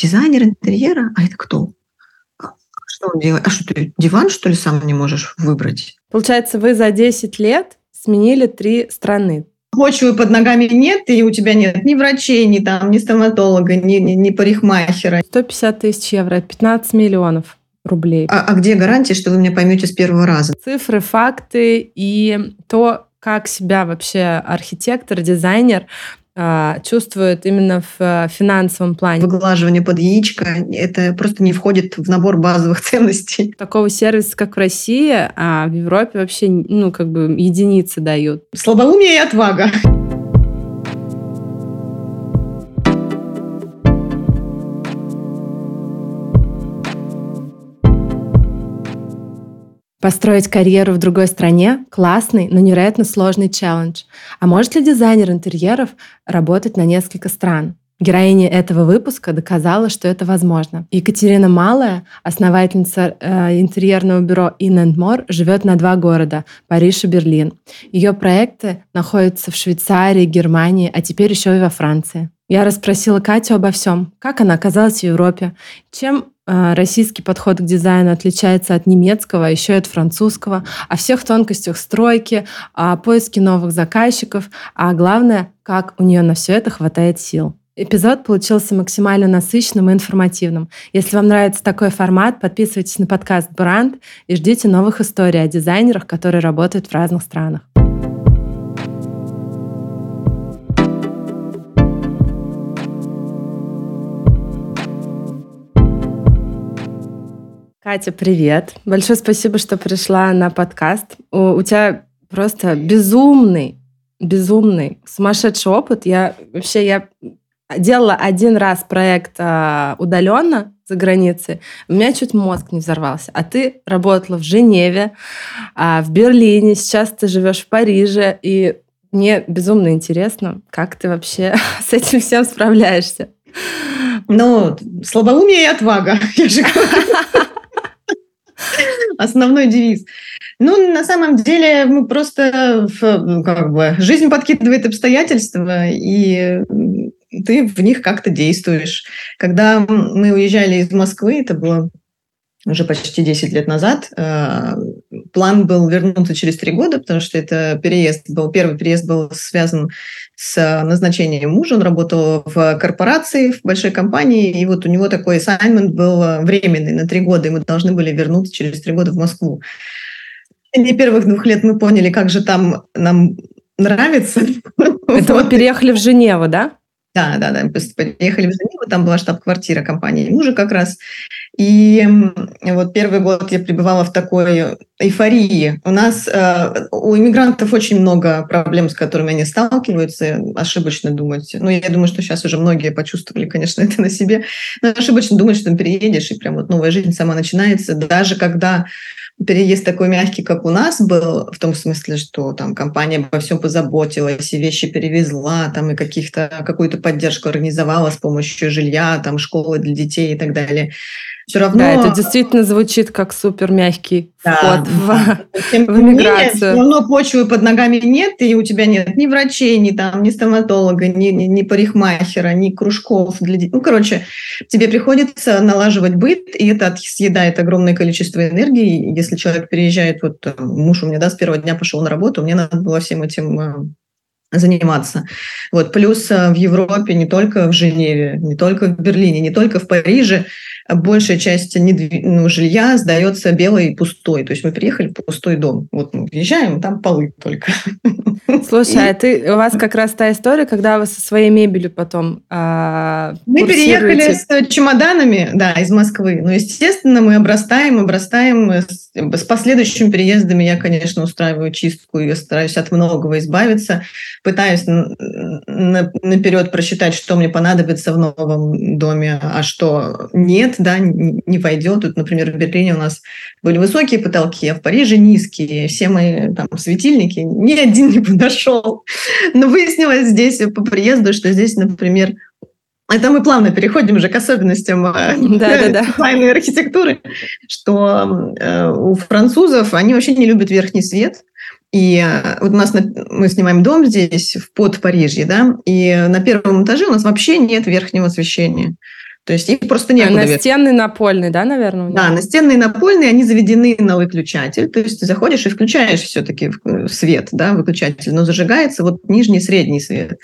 дизайнер интерьера, а это кто? А что он делает? А что ты диван, что ли, сам не можешь выбрать? Получается, вы за 10 лет сменили три страны. Почвы под ногами нет, и у тебя нет ни врачей, ни там, ни стоматолога, ни, ни, ни парикмахера. 150 тысяч евро, 15 миллионов рублей. А, а где гарантия, что вы меня поймете с первого раза? Цифры, факты и то, как себя вообще архитектор, дизайнер а, чувствует именно в э, финансовом плане. Выглаживание под яичко – это просто не входит в набор базовых ценностей. Такого сервиса, как в России, а в Европе вообще, ну, как бы единицы дают. Слабоумие и отвага. Построить карьеру в другой стране – классный, но невероятно сложный челлендж. А может ли дизайнер интерьеров работать на несколько стран? Героиня этого выпуска доказала, что это возможно. Екатерина Малая, основательница э, интерьерного бюро In More, живет на два города – Париж и Берлин. Ее проекты находятся в Швейцарии, Германии, а теперь еще и во Франции. Я расспросила Катю обо всем, как она оказалась в Европе, чем российский подход к дизайну отличается от немецкого, а еще и от французского, о всех тонкостях стройки, о поиске новых заказчиков, а главное, как у нее на все это хватает сил. Эпизод получился максимально насыщенным и информативным. Если вам нравится такой формат, подписывайтесь на подкаст «Бранд» и ждите новых историй о дизайнерах, которые работают в разных странах. Катя, привет. Большое спасибо, что пришла на подкаст. У, у тебя просто безумный, безумный, сумасшедший опыт. Я вообще я делала один раз проект а, удаленно за границей. У меня чуть мозг не взорвался. А ты работала в Женеве, а, в Берлине, сейчас ты живешь в Париже, и мне безумно интересно, как ты вообще с этим всем справляешься. Ну, слабоумие и отвага, я же говорю основной девиз. Ну, на самом деле, мы просто, ну, как бы, жизнь подкидывает обстоятельства, и ты в них как-то действуешь. Когда мы уезжали из Москвы, это было уже почти 10 лет назад. Э, план был вернуться через три года, потому что это переезд был, первый переезд был связан с назначением мужа. Он работал в корпорации, в большой компании, и вот у него такой assignment был временный на три года, и мы должны были вернуться через три года в Москву. И не первых двух лет мы поняли, как же там нам нравится. Это вы переехали в Женеву, да? Да, да, да. Мы приехали в Женеву, там была штаб-квартира компании мужа как раз. И вот первый год я пребывала в такой эйфории. У нас, э, у иммигрантов очень много проблем, с которыми они сталкиваются. Ошибочно думать. Ну, я думаю, что сейчас уже многие почувствовали, конечно, это на себе. Но ошибочно думать, что ты переедешь, и прям вот новая жизнь сама начинается. Даже когда переезд такой мягкий, как у нас был, в том смысле, что там компания обо всем позаботилась, и вещи перевезла, там и каких-то, какую-то поддержку организовала с помощью жилья, там школы для детей и так далее все равно... Да, это действительно звучит как супер мягкий да. вход в, Тем в миграцию. Все равно почвы под ногами нет, и у тебя нет ни врачей, ни, там, ни стоматолога, ни, ни, ни парикмахера, ни кружков. Для... Ну, короче, тебе приходится налаживать быт, и это съедает огромное количество энергии. Если человек переезжает, вот муж у меня да, с первого дня пошел на работу, мне надо было всем этим э, заниматься. Вот. Плюс э, в Европе, не только в Женеве, не только в Берлине, не только в Париже, большая часть недвиг... ну, жилья сдается белой и пустой. То есть мы приехали в пустой дом. Вот мы въезжаем, там полы только. Слушай, а ты, у вас как раз та история, когда вы со своей мебелью потом а, Мы переехали с чемоданами, да, из Москвы. Но, естественно, мы обрастаем, обрастаем. С, с последующими переездами я, конечно, устраиваю чистку и стараюсь от многого избавиться. Пытаюсь на, наперед просчитать, что мне понадобится в новом доме, а что нет, да, не войдет. Тут, например, в Берлине у нас были высокие потолки, а в Париже низкие. Все мои там светильники, ни один не подошел. Но выяснилось здесь по приезду, что здесь, например, это мы плавно переходим уже к особенностям да, да, и архитектуры, что э, у французов они вообще не любят верхний свет. И э, вот у нас на, мы снимаем дом здесь, в под Парижье, да, и на первом этаже у нас вообще нет верхнего освещения. То есть их просто не некуда. А настенный, напольный, да, наверное? Да, настенные, напольные, они заведены на выключатель. То есть ты заходишь и включаешь все-таки свет, да, выключатель, но зажигается вот нижний средний свет.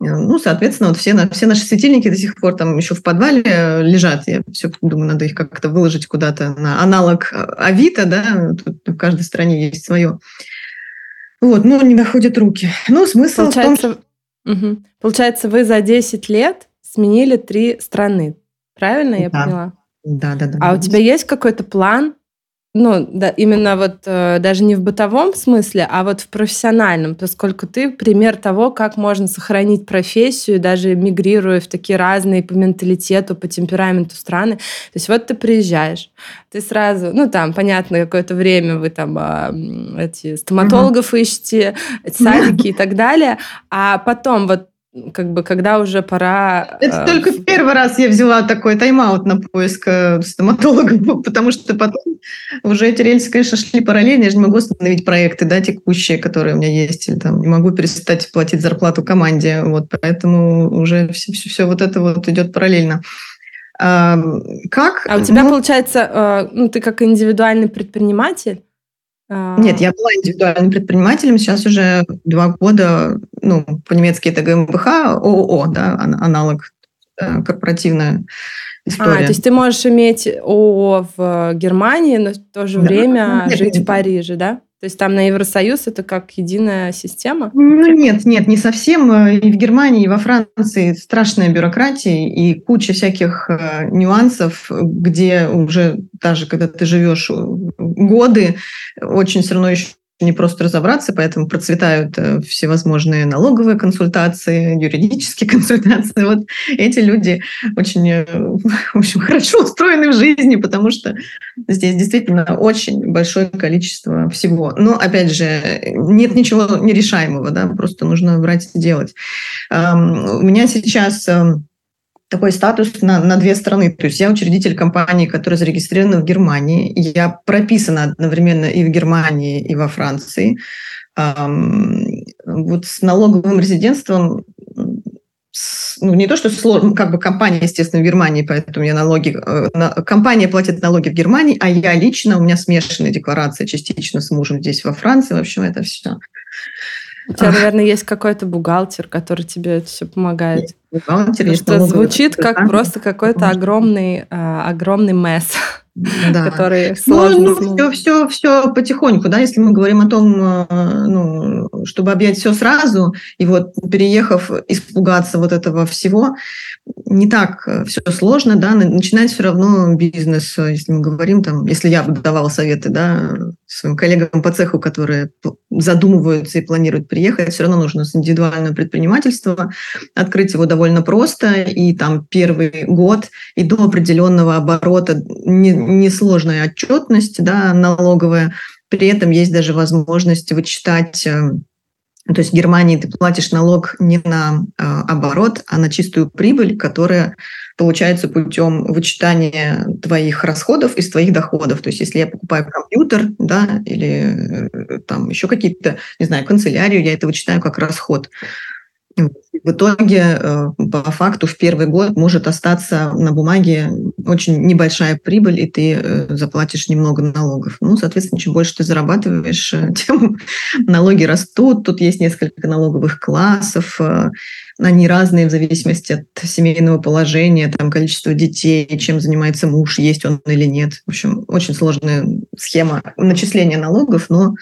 Ну, соответственно, вот все, все наши светильники до сих пор там еще в подвале лежат. Я все думаю, надо их как-то выложить куда-то на аналог Авито, да, тут в каждой стране есть свое. Вот, но не доходят руки. Ну, смысл Получается, в том, угу. Получается, вы за 10 лет сменили три страны. Правильно я да. поняла? Да, да, да. А у тебя есть какой-то план, ну, да, именно вот э, даже не в бытовом смысле, а вот в профессиональном, поскольку ты пример того, как можно сохранить профессию, даже мигрируя в такие разные по менталитету, по темпераменту страны. То есть вот ты приезжаешь, ты сразу, ну, там, понятно, какое-то время вы там э, эти стоматологов uh-huh. ищете, садики и так далее, а потом вот как бы, когда уже пора... Это э, только первый раз я взяла такой тайм-аут на поиск э, стоматолога, потому что потом уже эти рельсы, конечно, шли параллельно. Я же не могу остановить проекты, да, текущие, которые у меня есть, или там не могу перестать платить зарплату команде, вот, поэтому уже все, все, все вот это вот идет параллельно. А, как? А у тебя, ну, получается, э, ну, ты как индивидуальный предприниматель, нет, я была индивидуальным предпринимателем, сейчас уже два года, ну, по-немецки это ГМБХ, ООО, да, аналог да, корпоративная история. А, то есть ты можешь иметь ООО в Германии, но в то же да. время нет, жить нет. в Париже, да? То есть там на Евросоюз это как единая система? Ну нет, нет, не совсем. И в Германии, и во Франции страшная бюрократия и куча всяких э, нюансов, где уже даже когда ты живешь годы, очень все равно еще не просто разобраться, поэтому процветают э, всевозможные налоговые консультации, юридические консультации. Вот эти люди очень, э, в общем, хорошо устроены в жизни, потому что здесь действительно очень большое количество всего. Но, опять же, нет ничего нерешаемого, да, просто нужно брать и делать. У меня сейчас эм, такой статус на, на две стороны. То есть я учредитель компании, которая зарегистрирована в Германии. Я прописана одновременно и в Германии, и во Франции. Вот с налоговым резидентством ну, не то, что сложно, как бы компания, естественно, в Германии, поэтому я налоги, э, на, компания платит налоги в Германии, а я лично, у меня смешанная декларация частично с мужем здесь во Франции, в общем, это все. У тебя, наверное, есть какой-то бухгалтер, который тебе это все помогает. Бухгалтер, что звучит как просто какой-то огромный, а, огромный месс. да. который сложно. Ну, ну, все, все, все потихоньку, да, если мы говорим о том, э, ну, чтобы объять все сразу, и вот переехав, испугаться вот этого всего, не так э, все сложно, да, начинать все равно бизнес, э, если мы говорим там, если я давала советы, да, своим коллегам по цеху, которые задумываются и планируют приехать, все равно нужно с индивидуального предпринимательства открыть его довольно просто, и там первый год и до определенного оборота не, несложная отчетность да, налоговая. При этом есть даже возможность вычитать э, то есть в Германии ты платишь налог не на э, оборот, а на чистую прибыль, которая получается путем вычитания твоих расходов из твоих доходов. То есть если я покупаю компьютер, да, или э, там еще какие-то, не знаю, канцелярию, я это вычитаю как расход. В итоге, э, по факту, в первый год может остаться на бумаге очень небольшая прибыль, и ты э, заплатишь немного налогов. Ну, соответственно, чем больше ты зарабатываешь, э, тем налоги растут. Тут есть несколько налоговых классов. Они разные в зависимости от семейного положения, там, количества детей, чем занимается муж, есть он или нет. В общем, очень сложная схема начисления налогов, но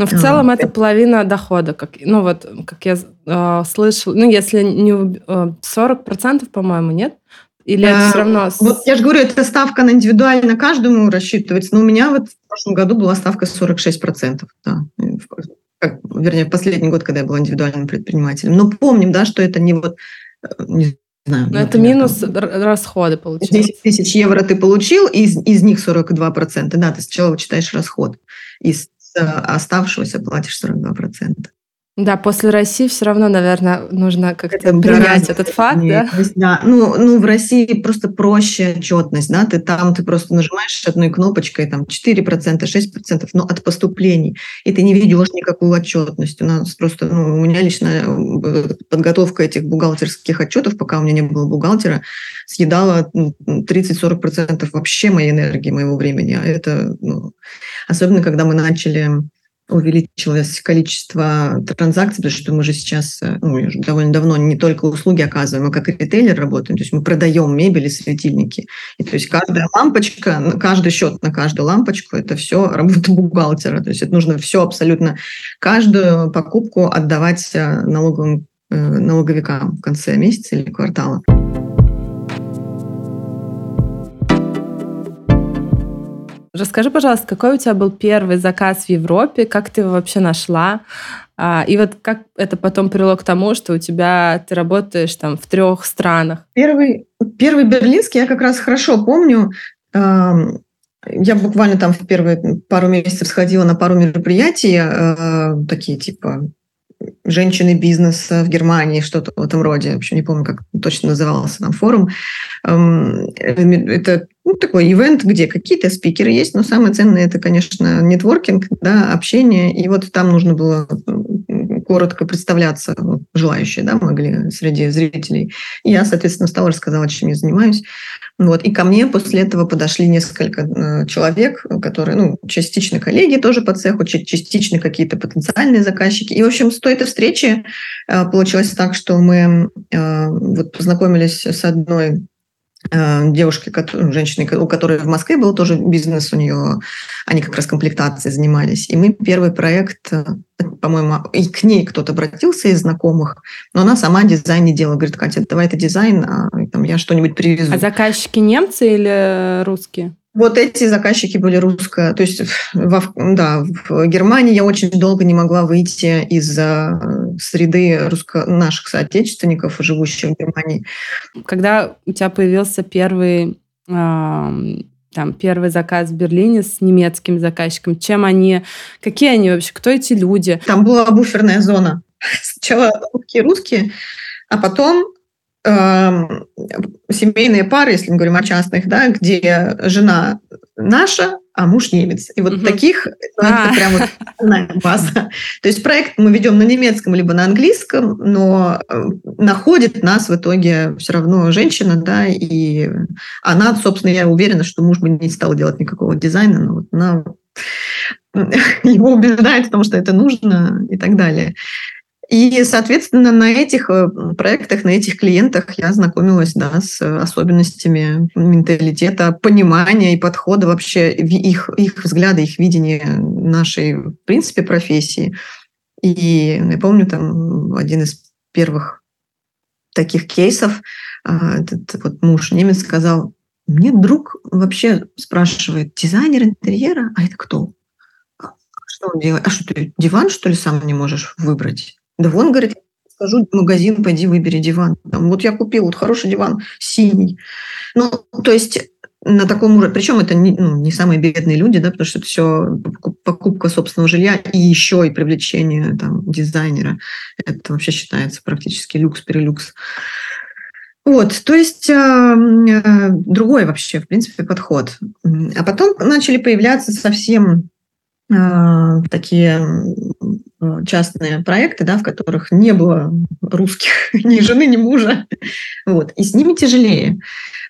но в целом а, это половина дохода, как, ну вот, как я э, слышала, ну если не э, 40%, по-моему, нет? Или это все равно... Вот я же говорю, это ставка на индивидуально каждому рассчитывается, но у меня вот в прошлом году была ставка 46%. Да. Как, вернее, в последний год, когда я была индивидуальным предпринимателем. Но помним, да, что это не вот... Э, не знаю, Но это минус там, расходы, получается. 10 тысяч евро ты получил, из, из них 42%. Да, ты сначала вычитаешь расход из оставшегося платишь 42%. Да, после России все равно, наверное, нужно как-то принять этот факт, да? да. Ну, ну, в России просто проще отчетность, да, ты там, ты просто нажимаешь одной кнопочкой, там, 4%, 6%, ну, от поступлений, и ты не ведешь никакую отчетность. У нас просто, ну, у меня лично э, подготовка этих бухгалтерских отчетов, пока у меня не было бухгалтера, съедала 30-40% вообще моей энергии, моего времени. А это, ну, особенно когда мы начали увеличилось количество транзакций, потому что мы же сейчас э, ну, довольно давно не только услуги оказываем, а как ритейлер работаем. То есть мы продаем мебель и светильники. И то есть каждая лампочка, каждый счет на каждую лампочку – это все работа бухгалтера. То есть это нужно все абсолютно, каждую покупку отдавать э, налоговым, э, налоговикам в конце месяца или квартала. Расскажи, пожалуйста, какой у тебя был первый заказ в Европе, как ты его вообще нашла? А, и вот как это потом привело к тому, что у тебя ты работаешь там в трех странах? Первый, первый берлинский я как раз хорошо помню. Я буквально там в первые пару месяцев сходила на пару мероприятий, э, такие типа женщины бизнеса в Германии, что-то в этом роде. В общем, не помню, как точно назывался там форум. Эм, это ну, такой ивент, где какие-то спикеры есть, но самое ценное это, конечно, нетворкинг, да, общение. И вот там нужно было коротко представляться, желающие, да, могли среди зрителей. И я, соответственно, стала рассказала, чем я занимаюсь. Вот. И ко мне после этого подошли несколько э, человек, которые, ну, частично коллеги тоже по цеху, частично какие-то потенциальные заказчики. И, в общем, с той этой встречи э, получилось так, что мы э, вот познакомились с одной девушки, ну, женщины, у которой в Москве был тоже бизнес у нее, они как раз комплектацией занимались. И мы первый проект, э, по-моему, и к ней кто-то обратился из знакомых, но она сама дизайн не делала. Говорит, Катя, давай это дизайн, а там, я что-нибудь привезу. А заказчики немцы или русские? Вот эти заказчики были русско, то есть во, да, в Германии я очень долго не могла выйти из среды русско наших соотечественников, живущих в Германии. Когда у тебя появился первый там первый заказ в Берлине с немецким заказчиком, чем они, какие они вообще, кто эти люди? Там была буферная зона. Сначала русские русские, а потом семейные пары, если мы говорим о частных, да, где жена наша, а муж немец. И вот угу. таких ну, это а. прям вот база. То есть проект мы ведем на немецком либо на английском, но э, находит нас в итоге все равно женщина, да, и она, собственно, я уверена, что муж бы не стал делать никакого дизайна, но вот она его убеждает в том, что это нужно и так далее. И, соответственно, на этих э, проектах, на этих клиентах я знакомилась да, с особенностями менталитета, понимания и подхода вообще их, их взгляда, их видения нашей, в принципе, профессии. И я помню там один из первых таких кейсов, а, этот вот муж немец сказал, мне друг вообще спрашивает, дизайнер интерьера, а это кто? А что он делает? А что ты диван, что ли, сам не можешь выбрать? Да вон, говорит, скажу магазин, пойди выбери диван. Там, вот я купил вот хороший диван, синий. Ну, то есть на таком уровне, причем это не, ну, не самые бедные люди, да, потому что это все покупка собственного жилья и еще и привлечение там, дизайнера. Это вообще считается практически люкс-перелюкс. Вот, то есть э, другой вообще, в принципе, подход. А потом начали появляться совсем э, такие частные проекты, да, в которых не было русских ни жены, ни мужа. Вот. И с ними тяжелее.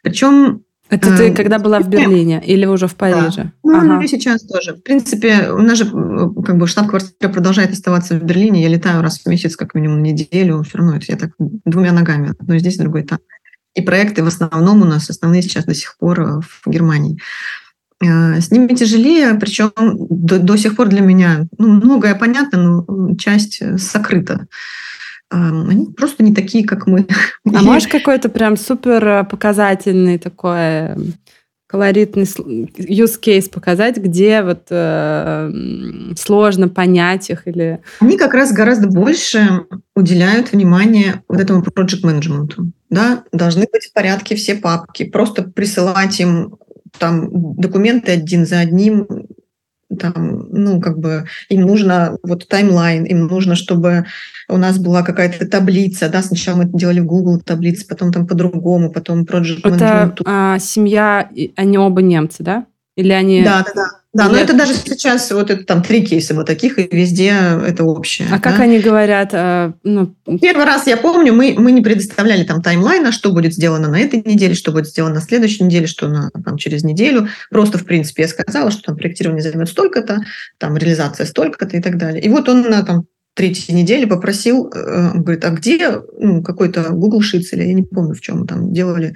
Причем это ты когда была в Берлине или уже в Париже? Да. Ну, ага. и сейчас тоже. В принципе, у нас же как бы штаб-квартира продолжает оставаться в Берлине. Я летаю раз в месяц, как минимум неделю. Все равно я так двумя ногами. Одно здесь, другое там. И проекты в основном у нас основные сейчас до сих пор э, в Германии. Э, с ними тяжелее, причем до, до сих пор для меня ну, многое понятно, но часть э, сокрыта. Эм, они просто не такие, как мы. А можешь какой-то прям супер э, показательный такой колоритный use case показать, где вот э, сложно понять их или... Они как раз гораздо больше уделяют внимание вот этому project менеджменту. Да? Должны быть в порядке все папки. Просто присылать им там документы один за одним там, ну, как бы им нужно вот таймлайн, им нужно, чтобы у нас была какая-то таблица, да, сначала мы это делали в Google таблицы, потом там по-другому, потом Project Это а, семья, они оба немцы, да? Или они... Да, да, да. Да, Или... но это даже сейчас, вот это там три кейса вот таких, и везде это общее. А да? как они говорят? Э, ну... Первый раз я помню, мы, мы не предоставляли там таймлайна, что будет сделано на этой неделе, что будет сделано на следующей неделе, что на, там, через неделю. Просто, в принципе, я сказала, что там проектирование займет столько-то, там реализация столько-то и так далее. И вот он на там, третьей неделе попросил, э, говорит, а где ну, какой-то Google Sheets, или я не помню, в чем там делали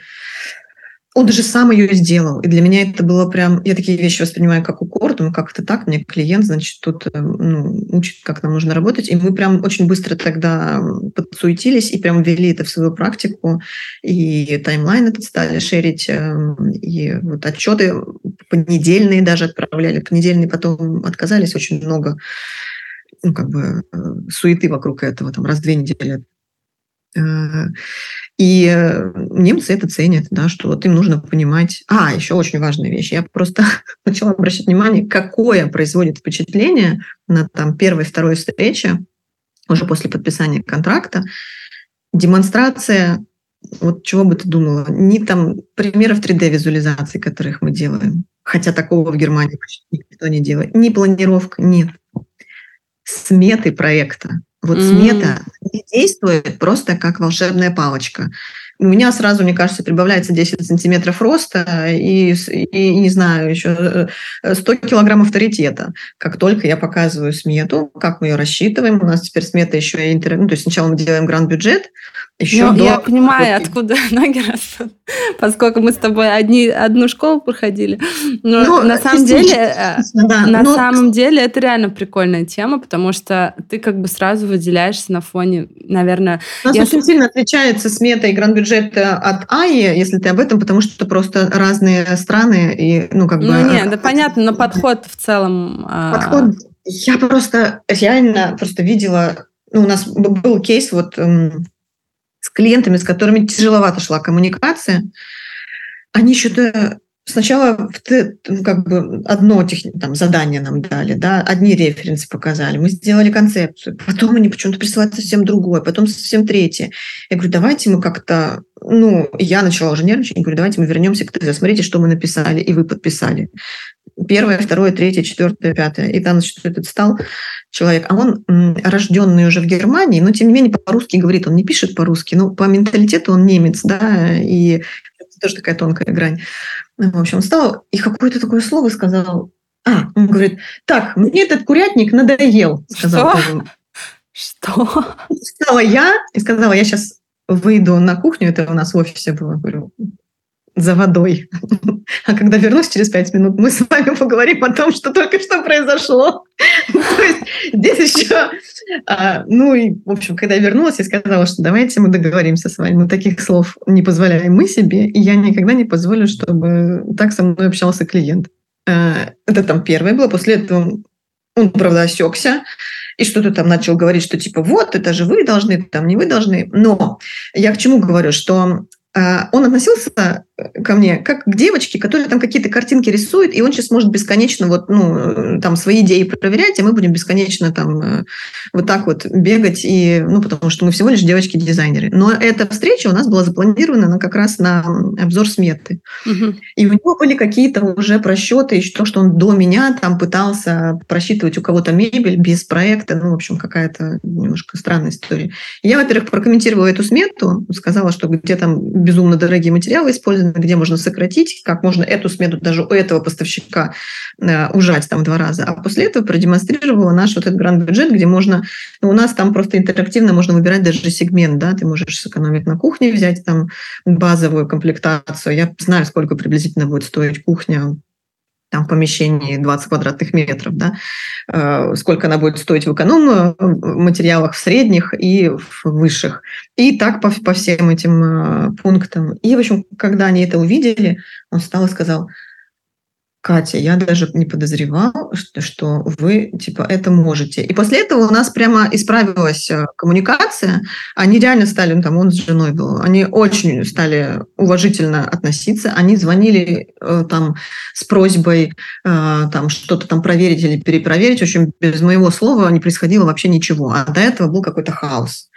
он даже сам ее сделал. И для меня это было прям... Я такие вещи воспринимаю как укор, думаю, как это так? Мне клиент, значит, тут э, ну, учит, как нам нужно работать. И мы прям очень быстро тогда подсуетились и прям ввели это в свою практику. И таймлайн этот стали шерить, эм, и вот отчеты понедельные даже отправляли. Понедельные потом отказались очень много ну, как бы э, суеты вокруг этого, там, раз в две недели и э, немцы это ценят, да, что вот им нужно понимать. А, еще очень важная вещь. Я просто начала обращать внимание, какое производит впечатление на там, первой, второй встрече, уже после подписания контракта, демонстрация, вот чего бы ты думала, ни там примеров 3D-визуализации, которых мы делаем, хотя такого в Германии почти никто не делает, ни планировка, нет. Сметы проекта, вот mm. смета действует просто как волшебная палочка. У меня сразу, мне кажется, прибавляется 10 сантиметров роста и, и, не знаю, еще 100 э, килограмм авторитета. Как только я показываю смету, как мы ее рассчитываем, у нас теперь смета еще и интернет, ну, то есть сначала мы делаем гранд-бюджет, еще ну, до... Я понимаю, откуда ноги растут, поскольку мы с тобой одни, одну школу проходили. Но ну, на самом деле, э, да, на но... самом деле это реально прикольная тема, потому что ты как бы сразу выделяешься на фоне, наверное... У нас я... очень сильно отличается смета и гранд-бюджет от АИ, если ты об этом, потому что это просто разные страны и, ну, как бы... Ну, нет, да понятно, но подход в целом... А, подход... Я просто реально просто видела... Ну, у нас был кейс вот с клиентами, с которыми тяжеловато шла коммуникация, они что-то сначала ну, как бы одно там, задание нам дали, да, одни референсы показали, мы сделали концепцию, потом они почему-то присылают совсем другое, потом совсем третье. Я говорю, давайте мы как-то, ну, я начала уже нервничать, я говорю, давайте мы вернемся к тезу, смотрите, что мы написали, и вы подписали. Первое, второе, третье, четвертое, пятое. И там, значит, этот стал человек, а он рожденный уже в Германии, но тем не менее по-русски говорит, он не пишет по-русски, но по менталитету он немец, да, и это тоже такая тонкая грань. В общем, он стал и какое-то такое слово сказал. А, он говорит, так, мне этот курятник надоел, сказал. Что? Что? Сказала я, и сказала, я сейчас выйду на кухню, это у нас в офисе было, говорю, за водой. А когда вернусь через пять минут, мы с вами поговорим о том, что только что произошло. То есть здесь еще... А, ну и, в общем, когда я вернулась, я сказала, что давайте мы договоримся с вами. Мы таких слов не позволяем мы себе, и я никогда не позволю, чтобы так со мной общался клиент. А, это там первое было. После этого он, правда, осекся и что-то там начал говорить, что типа вот, это же вы должны, там не вы должны. Но я к чему говорю, что а, он относился ко мне как к девочке, которая там какие-то картинки рисует, и он сейчас может бесконечно вот, ну, там свои идеи проверять, а мы будем бесконечно там э, вот так вот бегать, и, ну, потому что мы всего лишь девочки-дизайнеры. Но эта встреча у нас была запланирована на, как раз на обзор сметы. Угу. И у него были какие-то уже просчеты, и то, что он до меня там пытался просчитывать у кого-то мебель без проекта, ну, в общем, какая-то немножко странная история. Я, во-первых, прокомментировала эту смету, сказала, что где там безумно дорогие материалы использованы, где можно сократить, как можно эту смету даже у этого поставщика э, ужать там два раза. А после этого продемонстрировала наш вот этот гранд-бюджет, где можно, ну, у нас там просто интерактивно можно выбирать даже сегмент, да, ты можешь сэкономить на кухне, взять там базовую комплектацию. Я знаю, сколько приблизительно будет стоить кухня там в помещении 20 квадратных метров, да, э, сколько она будет стоить в эконом э, материалах, в средних и в высших. И так по, по всем этим э, пунктам. И, в общем, когда они это увидели, он встал и сказал, Катя, я даже не подозревал, что, что вы типа это можете. И после этого у нас прямо исправилась э, коммуникация. Они реально стали, ну, там он с женой был, они очень стали уважительно относиться. Они звонили э, там с просьбой э, там что-то там проверить или перепроверить. В общем, без моего слова не происходило вообще ничего. А до этого был какой-то хаос.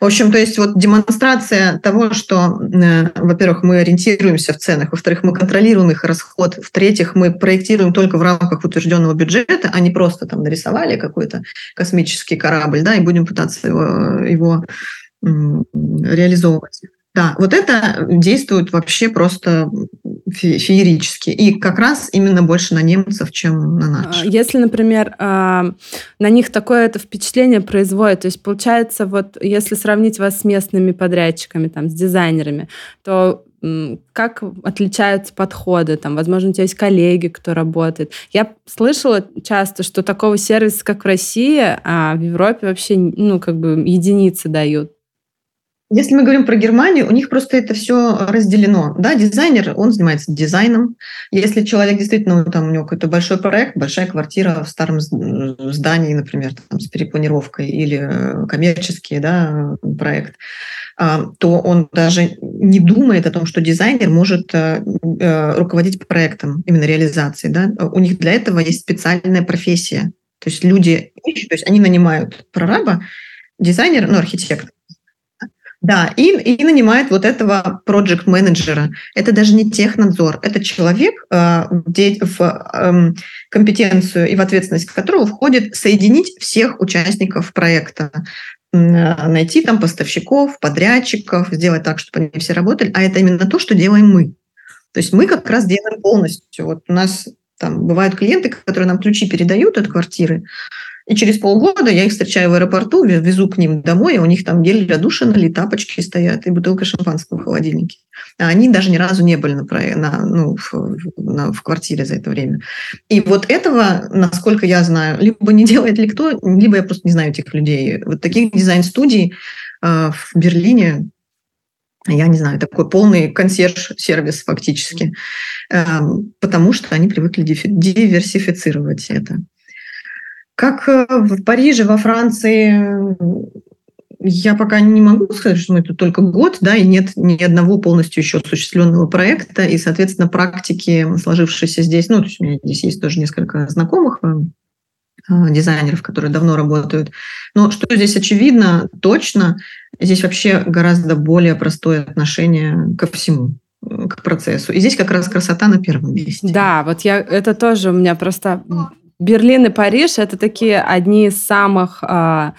В общем, то есть вот демонстрация того, что, э, во-первых, мы ориентируемся в ценах, во-вторых, мы контролируем их расход, в-третьих, мы проектируем только в рамках утвержденного бюджета, а не просто там нарисовали какой-то космический корабль, да, и будем пытаться его, его реализовывать. Да, вот это действует вообще просто феерически. И как раз именно больше на немцев, чем на наших. А, если, например, а, на них такое это впечатление производит, то есть получается, вот если сравнить вас с местными подрядчиками, там, с дизайнерами, то как отличаются подходы? Там, возможно, у тебя есть коллеги, кто работает. Я слышала часто, что такого сервиса, как в России, а в Европе вообще, ну, как бы единицы дают. Если мы говорим про Германию, у них просто это все разделено. Да, дизайнер, он занимается дизайном. Если человек действительно, там у него какой-то большой проект, большая квартира в старом здании, например, там, с перепланировкой или э, коммерческий да, проект, а, то он даже не думает о том, что дизайнер может э, э, руководить проектом, именно реализацией. Да? У них для этого есть специальная профессия. То есть люди ищут, то есть они нанимают прораба, дизайнер, ну, архитектор, да, и, и нанимает вот этого проект менеджера Это даже не технадзор, это человек, э, в эм, компетенцию и в ответственность которого входит соединить всех участников проекта найти там поставщиков, подрядчиков, сделать так, чтобы они все работали. А это именно то, что делаем мы. То есть мы как раз делаем полностью. Вот у нас там бывают клиенты, которые нам ключи передают от квартиры, и через полгода я их встречаю в аэропорту, везу к ним домой, и у них там гель для душа налит, тапочки стоят и бутылка шампанского в холодильнике. А они даже ни разу не были на, на, ну, в, на, в квартире за это время. И вот этого, насколько я знаю, либо не делает ли кто, либо я просто не знаю этих людей. Вот таких дизайн-студий э, в Берлине я не знаю, такой полный консьерж-сервис фактически, э, потому что они привыкли диверсифицировать это. Как э, в Париже, во Франции, я пока не могу сказать, что мы тут только год, да, и нет ни одного полностью еще осуществленного проекта, и, соответственно, практики, сложившиеся здесь, ну, то есть у меня здесь есть тоже несколько знакомых э, э, дизайнеров, которые давно работают. Но что здесь очевидно, точно, здесь вообще гораздо более простое отношение ко всему к процессу. И здесь как раз красота на первом месте. Да, вот я это тоже у меня просто Берлин и Париж это такие одни из самых э,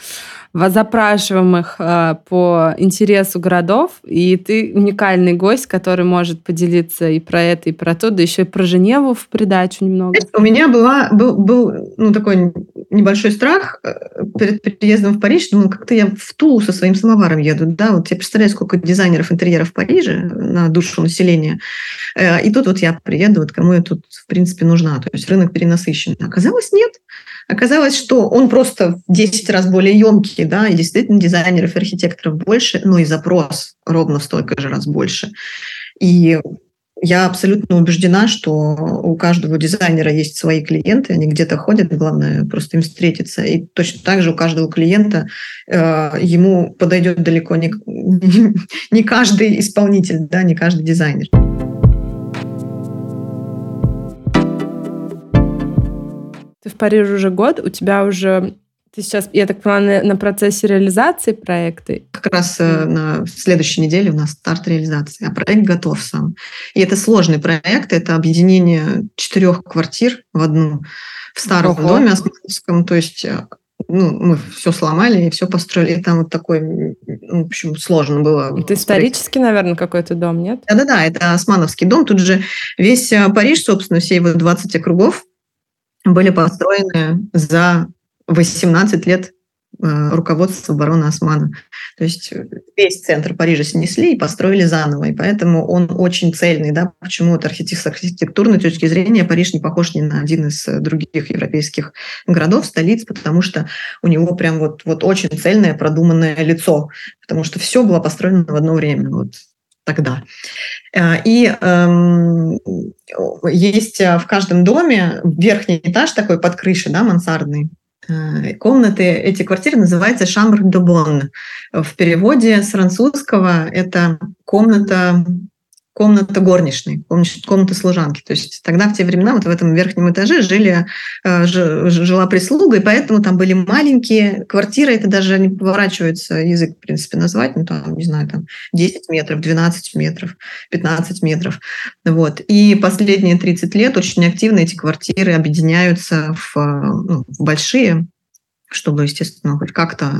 запрашиваемых э, по интересу городов, и ты уникальный гость, который может поделиться и про это, и про то, да еще и про Женеву в придачу немного. У меня была, был, был ну, такой небольшой страх э, перед переездом в Париж. Думала, как-то я в Тулу со своим самоваром еду. Да? Вот я представляю, сколько дизайнеров интерьеров в Париже на душу населения. Э, и тут вот я приеду, вот кому я тут, в принципе, нужна. То есть рынок перенасыщен. Оказалось, нет. Оказалось, что он просто в 10 раз более емкий, да, и действительно дизайнеров и архитекторов больше, но и запрос ровно столько же раз больше. И я абсолютно убеждена, что у каждого дизайнера есть свои клиенты, они где-то ходят, главное просто им встретиться. И точно так же у каждого клиента э, ему подойдет далеко не, не каждый исполнитель, да, не каждый дизайнер. Ты в Париже уже год, у тебя уже ты сейчас, я так понимаю, на, на процессе реализации проекта? Как раз э, на следующей неделе у нас старт реализации, а проект готов сам. И это сложный проект, это объединение четырех квартир в одну в старом Ого. доме Османовском, то есть э, ну, мы все сломали и все построили. И там вот такой, ну, в общем, сложно было. Это исторический, наверное, какой-то дом, нет? Да-да-да, это Османовский дом. Тут же весь э, Париж, собственно, все его 20 округов, были построены за 18 лет э, руководства барона Османа. То есть весь центр Парижа снесли и построили заново. И поэтому он очень цельный. Да? Почему вот с архитектурной точки зрения Париж не похож ни на один из других европейских городов, столиц, потому что у него прям вот, вот очень цельное, продуманное лицо. Потому что все было построено в одно время. Вот тогда. Э, и эм, есть в каждом доме верхний этаж такой под крышей, да, мансардный, комнаты, эти квартиры называются «шамбр де бон». В переводе с французского это комната комната горничной, комната служанки. То есть тогда в те времена вот в этом верхнем этаже жили, э, жила прислуга, и поэтому там были маленькие квартиры, это даже не поворачивается язык, в принципе, назвать, ну там, не знаю, там 10 метров, 12 метров, 15 метров. Вот. И последние 30 лет очень активно эти квартиры объединяются в, ну, в большие, чтобы, естественно, хоть как-то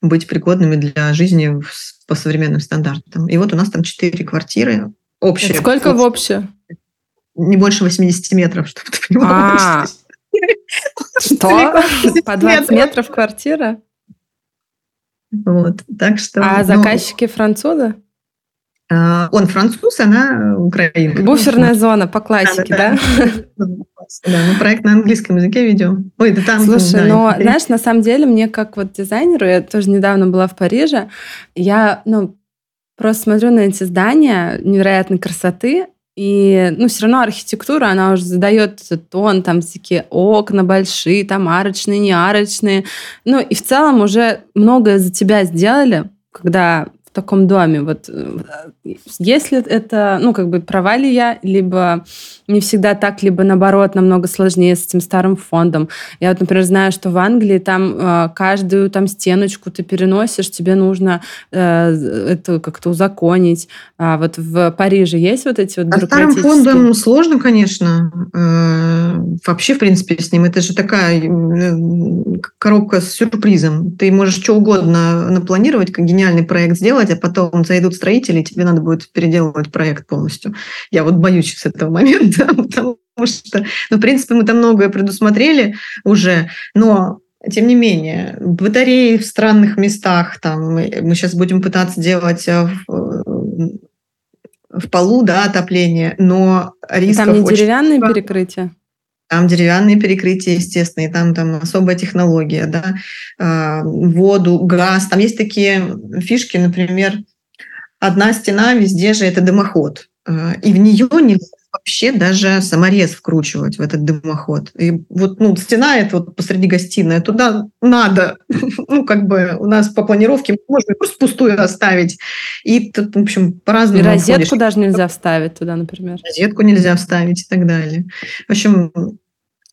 быть пригодными для жизни по современным стандартам. И вот у нас там четыре квартиры общие. Это сколько в общее? Не больше 80 метров, чтобы ты понимала. А, что? По 20 метров квартира? Вот, так что... А ну, заказчики французы? А, он француз, она украинка. Буферная зона по классике, да? Да, мы проект на английском языке ведем. Ой, да там... Слушай, но, знаешь, на самом деле, мне как вот дизайнеру, я тоже недавно была в Париже, я, ну, просто смотрю на эти здания невероятной красоты, и, ну, все равно архитектура, она уже задает тон, там такие окна большие, там арочные, не арочные. Ну, и в целом уже многое за тебя сделали, когда в таком доме? Вот э, если это, ну, как бы права ли я, либо не всегда так, либо наоборот намного сложнее с этим старым фондом. Я вот, например, знаю, что в Англии там э, каждую там стеночку ты переносишь, тебе нужно э, это как-то узаконить. А вот в Париже есть вот эти вот а старым фондом сложно, конечно. Э, вообще, в принципе, с ним это же такая коробка с сюрпризом. Ты можешь что угодно напланировать, как гениальный проект сделать, а потом зайдут строители, и тебе надо будет переделывать проект полностью. Я вот боюсь с этого момента потому что, ну, в принципе, мы там многое предусмотрели уже, но тем не менее, батареи в странных местах, там, мы, сейчас будем пытаться делать э, в, в полу, да, отопление, но рисков Там не деревянные много. перекрытия? Там деревянные перекрытия, естественно, и там, там особая технология, да, а, воду, газ. Там есть такие фишки, например, одна стена везде же это дымоход, э, и в нее нельзя вообще даже саморез вкручивать в этот дымоход. И вот ну, стена это вот посреди гостиной, туда надо, ну, как бы у нас по планировке можно просто пустую оставить. И тут, в общем, по-разному. И розетку ходишь. даже нельзя вставить туда, например. Розетку нельзя вставить и так далее. В общем,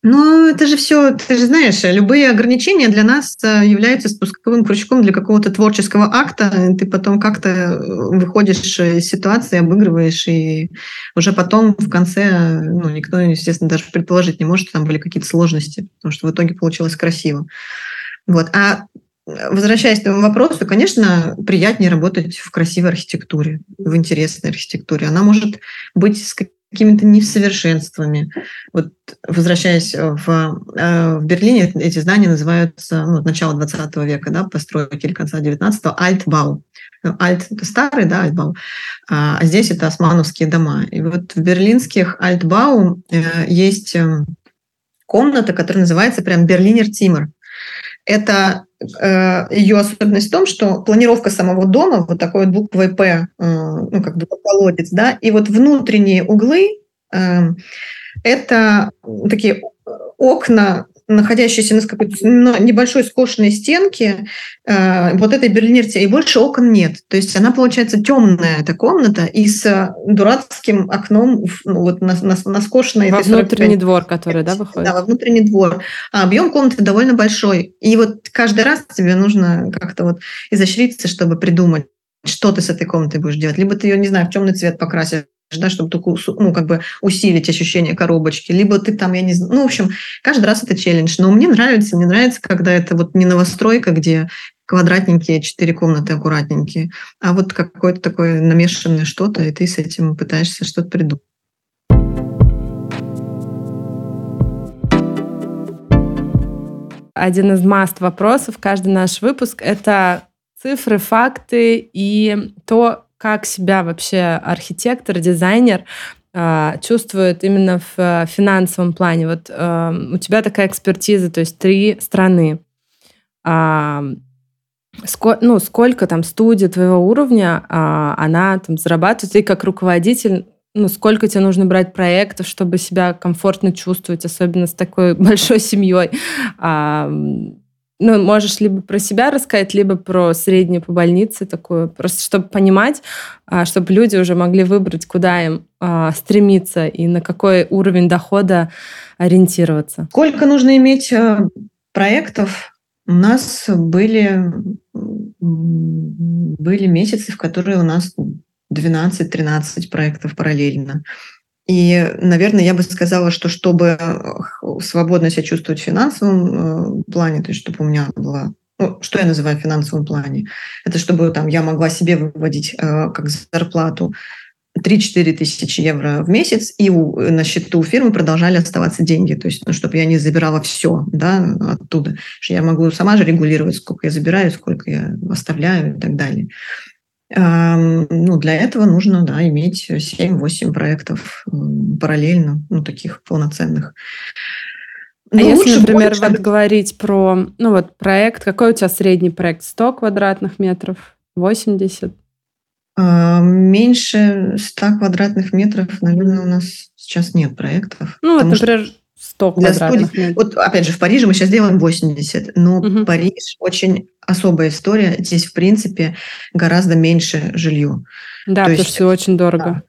ну, это же все, ты же знаешь, любые ограничения для нас э, являются спусковым крючком для какого-то творческого акта. Ты потом как-то э, выходишь из ситуации, обыгрываешь, и уже потом в конце, ну, никто, естественно, даже предположить не может, что там были какие-то сложности, потому что в итоге получилось красиво. Вот. А Возвращаясь к этому вопросу, конечно, приятнее работать в красивой архитектуре, в интересной архитектуре. Она может быть с какими-то несовершенствами. Вот возвращаясь в, э, в Берлине, эти здания называются ну, начало 20 века, да, постройки или конца 19-го, Альтбау. Ну, Альт – это старый, да, Альтбау, а здесь это османовские дома. И вот в берлинских Альтбау э, есть эм, комната, которая называется прям Берлинер Тимер. Это э, ее особенность в том, что планировка самого дома, вот такой вот буквой П, э, ну, как бы колодец, да, и вот внутренние углы э, это такие окна находящаяся на какой-то небольшой скошенной стенке э, вот этой берлинерте, и больше окон нет. То есть она, получается, темная эта комната и с дурацким окном ну, вот на, на, на скошенной... Во внутренний двор, который, да, выходит? Да, во внутренний двор. А объем комнаты довольно большой. И вот каждый раз тебе нужно как-то вот изощриться, чтобы придумать, что ты с этой комнатой будешь делать. Либо ты ее, не знаю, в темный цвет покрасишь, да, чтобы только ну, как бы усилить ощущение коробочки, либо ты там, я не знаю, ну, в общем, каждый раз это челлендж. Но мне нравится, мне нравится, когда это вот не новостройка, где квадратненькие, четыре комнаты аккуратненькие, а вот какое-то такое намешанное что-то, и ты с этим пытаешься что-то придумать. Один из маст вопросов, каждый наш выпуск — это цифры, факты и то, как себя вообще архитектор, дизайнер а, чувствует именно в э, финансовом плане. Вот э, у тебя такая экспертиза, то есть три страны. А, ну, сколько там студия твоего уровня, а, она там зарабатывает, ты как руководитель, ну, сколько тебе нужно брать проектов, чтобы себя комфортно чувствовать, особенно с такой большой семьей. Ну, можешь либо про себя рассказать, либо про среднюю по больнице такую, просто чтобы понимать, а, чтобы люди уже могли выбрать, куда им а, стремиться и на какой уровень дохода ориентироваться. Сколько нужно иметь э, проектов? У нас были, были месяцы, в которые у нас 12-13 проектов параллельно. И, наверное, я бы сказала, что чтобы э, свободно себя чувствовать в финансовом э, плане, то есть чтобы у меня была ну, что я называю в финансовом плане? Это чтобы там, я могла себе выводить э, как зарплату 3-4 тысячи евро в месяц, и у, на счету фирмы продолжали оставаться деньги. То есть, ну, чтобы я не забирала все да, оттуда. Что я могу сама же регулировать, сколько я забираю, сколько я оставляю и так далее. Ну, для этого нужно да, иметь 7-8 проектов параллельно, ну, таких полноценных. А Но если, например, больше... вот говорить про ну, вот проект, какой у тебя средний проект? 100 квадратных метров? 80? Меньше 100 квадратных метров, наверное, у нас сейчас нет проектов. Ну, вот, например, что 100 квадратных метров. Вот опять же, в Париже мы сейчас делаем 80, но угу. Париж очень особая история. Здесь, в принципе, гораздо меньше жилье. Да, То потому есть, что очень дорого. Да.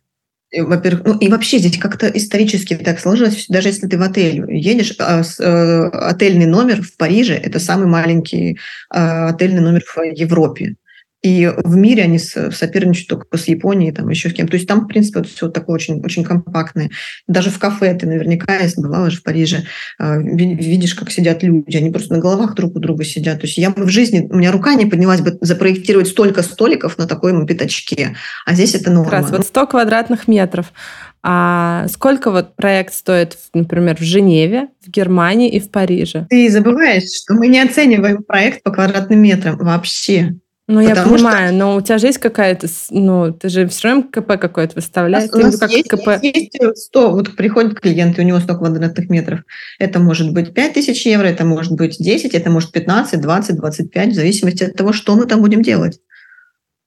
Во-первых, ну и вообще здесь как-то исторически так сложилось, даже если ты в отель едешь, а, э, отельный номер в Париже – это самый маленький э, отельный номер в Европе. И в мире они соперничают только с Японией, там еще с кем. То есть там, в принципе, все такое очень, очень компактное. Даже в кафе ты наверняка, если бывала в Париже, а, видишь, как сидят люди. Они просто на головах друг у друга сидят. То есть я в жизни, у меня рука не поднялась бы запроектировать столько столиков на такой пятачке. А здесь это норма. Как раз вот 100 квадратных метров. А сколько вот проект стоит, например, в Женеве, в Германии и в Париже? Ты забываешь, что мы не оцениваем проект по квадратным метрам вообще. Ну, я понимаю, что... но у тебя же есть какая-то, ну, ты же все равно КП какое-то выставляешь. У нас, как есть, КП... есть 100, вот приходит клиент, и у него 100 квадратных метров. Это может быть 5 тысяч евро, это может быть 10, это может 15, 20, 25, в зависимости от того, что мы там будем делать.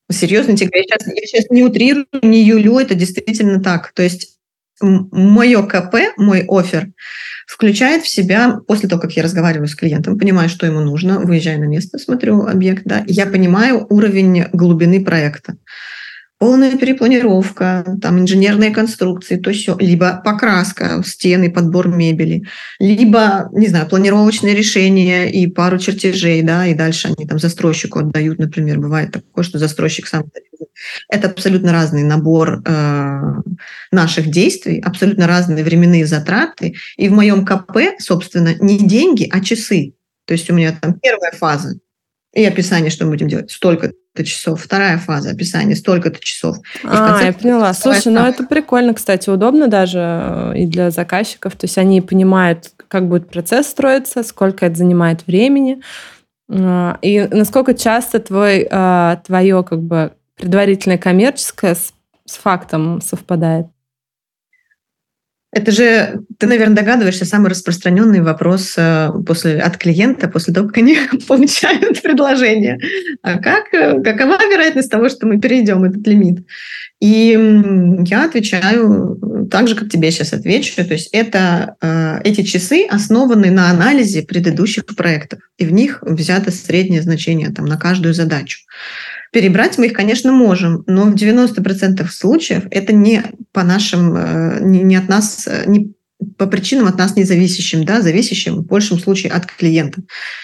Серьезно тебе я сейчас, я сейчас не утрирую, не юлю, это действительно так. То есть мое КП, мой офер, включает в себя, после того, как я разговариваю с клиентом, понимаю, что ему нужно, выезжаю на место, смотрю объект, да, я понимаю уровень глубины проекта полная перепланировка, там инженерные конструкции, то все, либо покраска, стены, подбор мебели, либо, не знаю, планировочные решения и пару чертежей, да, и дальше они там застройщику отдают, например, бывает такое, что застройщик сам это абсолютно разный набор э, наших действий, абсолютно разные временные затраты. И в моем КП, собственно, не деньги, а часы. То есть у меня там первая фаза и описание, что мы будем делать, столько-то часов. Вторая фаза описание, столько-то часов. И а, я поняла. Слушай, ну это прикольно, кстати, удобно даже э, и для заказчиков. То есть они понимают, как будет процесс строиться, сколько это занимает времени. А, и насколько часто твой, а, твое как бы предварительное коммерческое с, с фактом совпадает? Это же, ты, наверное, догадываешься, самый распространенный вопрос э, после, от клиента после того, как они получают предложение. А как, э, какова вероятность того, что мы перейдем этот лимит? И я отвечаю так же, как тебе сейчас отвечу. То есть это, э, эти часы основаны на анализе предыдущих проектов, и в них взято среднее значение там, на каждую задачу. Перебрать мы их, конечно, можем, но в 90% случаев это не по нашим, э, не, от нас, э, не по причинам от нас независящим, да, зависящим в большем случае от клиента.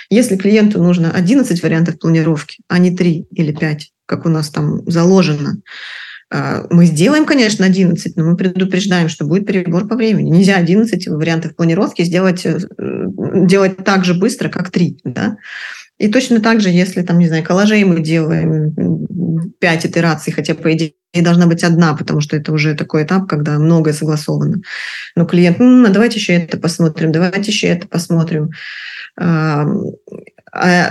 Если клиенту нужно 11 вариантов планировки, а не 3 или 5, как у нас там заложено, э, мы сделаем, конечно, 11, но мы предупреждаем, что будет перебор по времени. Нельзя 11 вариантов планировки сделать, делать так же быстро, как 3. Да? И точно так же, если, там, не знаю, коллажей мы делаем 5 итераций, хотя, по идее, должна быть одна, потому что это уже такой этап, когда многое согласовано. Но клиент, ну, давайте еще это посмотрим, давайте еще это посмотрим. А,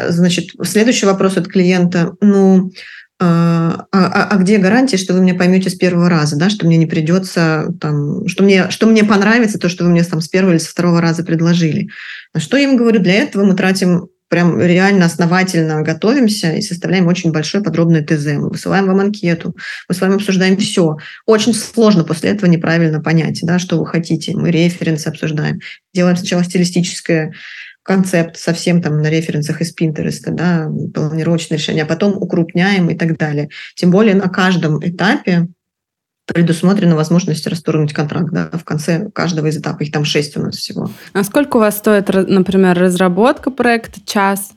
значит, следующий вопрос от клиента, ну, а, а, а где гарантия, что вы меня поймете с первого раза, да, что мне не придется там, что мне, что мне понравится то, что вы мне там с первого или со второго раза предложили. На что я им говорю, для этого мы тратим прям реально основательно готовимся и составляем очень большой подробный ТЗ. Мы высылаем вам анкету, мы с вами обсуждаем все. Очень сложно после этого неправильно понять, да, что вы хотите. Мы референсы обсуждаем. Делаем сначала стилистическое концепт совсем там на референсах из Pinterest, да, планировочное решение, а потом укрупняем и так далее. Тем более на каждом этапе предусмотрена возможность расторгнуть контракт да, в конце каждого из этапов. Их там шесть у нас всего. А сколько у вас стоит, например, разработка проекта? Час?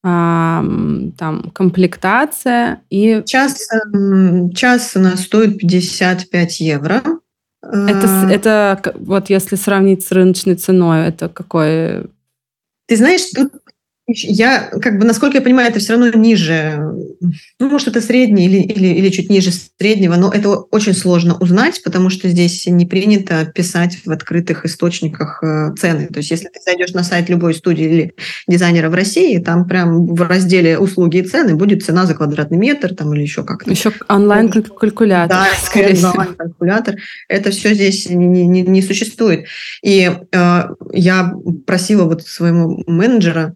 там комплектация и... Час, эм, час у нас стоит 55 евро. Это, а. это вот если сравнить с рыночной ценой, это какой ты знаешь, тут я, как бы, насколько я понимаю, это все равно ниже, ну, может, это средний или, или, или чуть ниже среднего, но это очень сложно узнать, потому что здесь не принято писать в открытых источниках э, цены. То есть, если ты зайдешь на сайт любой студии или дизайнера в России, там прям в разделе услуги и цены будет цена за квадратный метр там, или еще как-то. Еще онлайн-калькулятор. Да, скорее всего. онлайн-калькулятор. Это все здесь не, не, не существует. И э, я просила вот своему менеджера,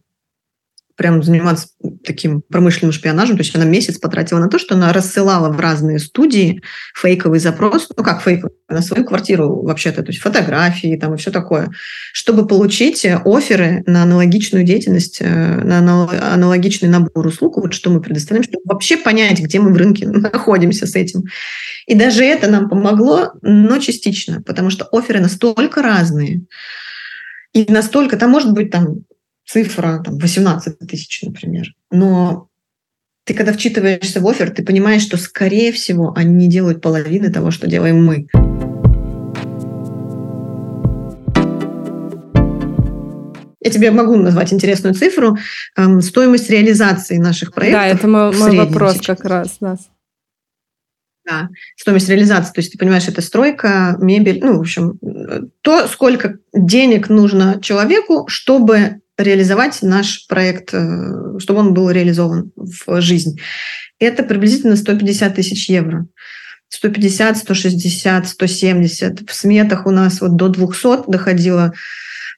прям заниматься таким промышленным шпионажем. То есть она месяц потратила на то, что она рассылала в разные студии фейковый запрос, ну как фейковый, на свою квартиру вообще-то, то есть фотографии там и все такое, чтобы получить оферы на аналогичную деятельность, э, на аналогичный набор услуг, вот что мы предоставляем, чтобы вообще понять, где мы в рынке находимся с этим. И даже это нам помогло, но частично, потому что оферы настолько разные, и настолько, там может быть там цифра там, 18 тысяч, например. Но ты, когда вчитываешься в офер, ты понимаешь, что, скорее всего, они не делают половины того, что делаем мы. Я тебе могу назвать интересную цифру. Эм, стоимость реализации наших проектов. Да, это мой, мой вопрос сейчас. как раз. Нас. Да, стоимость реализации. То есть ты понимаешь, это стройка, мебель, ну, в общем, то, сколько денег нужно человеку, чтобы реализовать наш проект, э, чтобы он был реализован в жизнь. Это приблизительно 150 тысяч евро. 150, 160, 170. В сметах у нас вот до 200 доходило,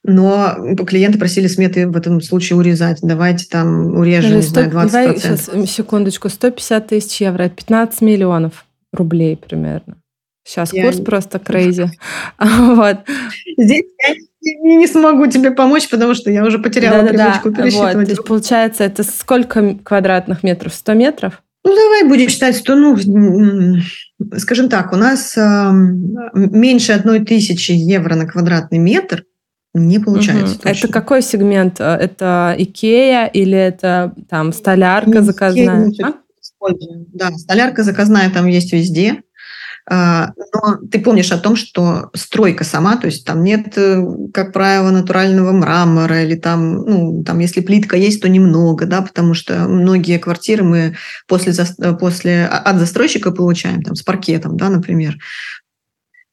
но клиенты просили сметы в этом случае урезать. Давайте там урежем, 100, не знаю, 20%. Давай сейчас, секундочку. 150 тысяч евро – это 15 миллионов рублей примерно. Сейчас я курс просто крейзи. вот. Здесь я не смогу тебе помочь, потому что я уже потеряла да, привычку да, пересчитывать. Вот. То есть, получается, это сколько квадратных метров? 100 метров? Ну, давай будем считать, что, ну, скажем так, у нас э, меньше одной тысячи евро на квадратный метр не получается. Угу. Это какой сегмент? Это Икея или это там столярка не, заказная? Не, а? Да, столярка заказная там есть везде. А, но ты помнишь о том, что стройка сама, то есть там нет, э, как правило, натурального мрамора или там, ну, там, если плитка есть, то немного, да, потому что многие квартиры мы после, после а, от застройщика получаем, там, с паркетом, да, например.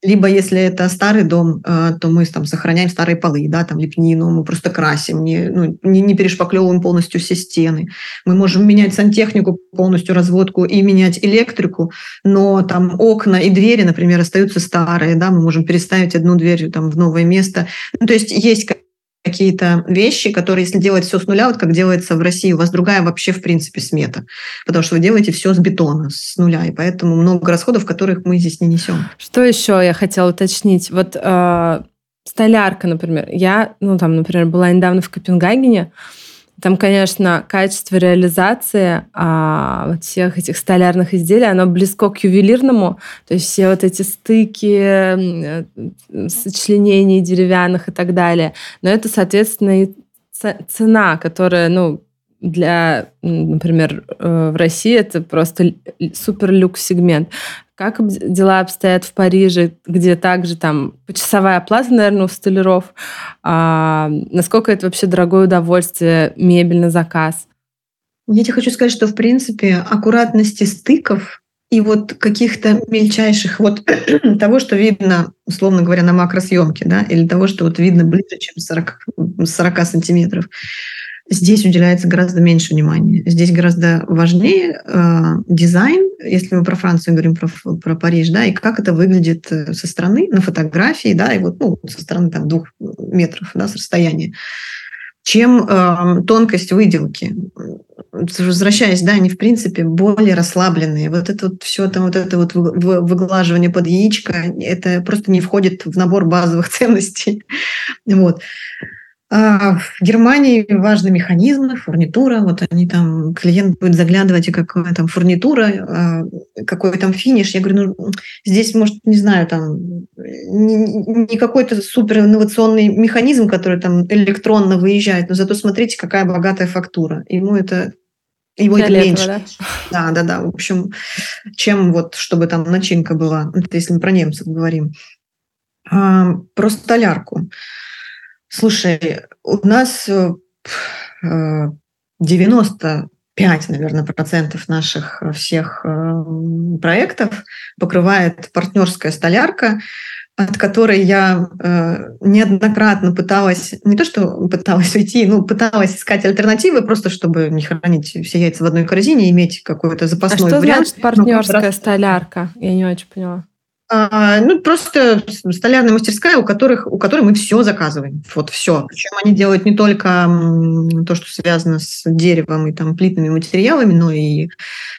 Либо если это старый дом, э, то мы там сохраняем старые полы, да, там лепнину, мы просто красим, не, ну, не, не перешпаклевываем полностью все стены. Мы можем менять сантехнику полностью, разводку и менять электрику, но там окна и двери, например, остаются старые, да, мы можем переставить одну дверь там в новое место. Ну, то есть есть какие-то вещи, которые, если делать все с нуля, вот как делается в России, у вас другая вообще, в принципе, смета, потому что вы делаете все с бетона, с нуля, и поэтому много расходов, которых мы здесь не несем. Что еще я хотела уточнить? Вот э, столярка, например. Я, ну, там, например, была недавно в Копенгагене, там, конечно, качество реализации а, вот всех этих столярных изделий, оно близко к ювелирному. То есть все вот эти стыки, э, сочленений деревянных и так далее. Но это, соответственно, и цена, которая, ну, для, например, э, в России это просто супер люкс сегмент. Как дела обстоят в Париже, где также там почасовая оплата, наверное, у столяров? А, насколько это вообще дорогое удовольствие, мебель на заказ? Я тебе хочу сказать, что, в принципе, аккуратности стыков и вот каких-то мельчайших, вот того, что видно, условно говоря, на макросъемке, да, или того, что вот видно ближе, чем 40, 40 сантиметров, Здесь уделяется гораздо меньше внимания. Здесь гораздо важнее э, дизайн, если мы про Францию говорим, про, про Париж, да, и как это выглядит э, со стороны, на фотографии, да, и вот ну, со стороны там двух метров, да, с расстояния. чем э, тонкость выделки. Возвращаясь, да, они в принципе более расслабленные. Вот это вот все там, вот это вот выглаживание под яичко, это просто не входит в набор базовых ценностей. Вот. А в Германии важны механизмы, фурнитура. Вот они там, клиент будет заглядывать, и какая там фурнитура, а, какой там финиш. Я говорю, ну, здесь, может, не знаю, там не какой-то супер инновационный механизм, который там электронно выезжает, но зато смотрите, какая богатая фактура. Ему это его это меньше. да? да, да, да. В общем, чем вот, чтобы там начинка была, это если мы про немцев говорим. А, про столярку. Слушай, у нас 95, э, наверное, процентов наших всех э, проектов покрывает партнерская столярка, от которой я э, неоднократно пыталась, не то что пыталась уйти, ну, пыталась искать альтернативы, просто чтобы не хранить все яйца в одной корзине, иметь какой-то запасной а что вариант. значит партнерская ну, столярка? Я не очень поняла. А, ну, просто столярная мастерская, у, которых, у которой мы все заказываем. Вот все. Причем они делают не только то, что связано с деревом и там плитными материалами, но и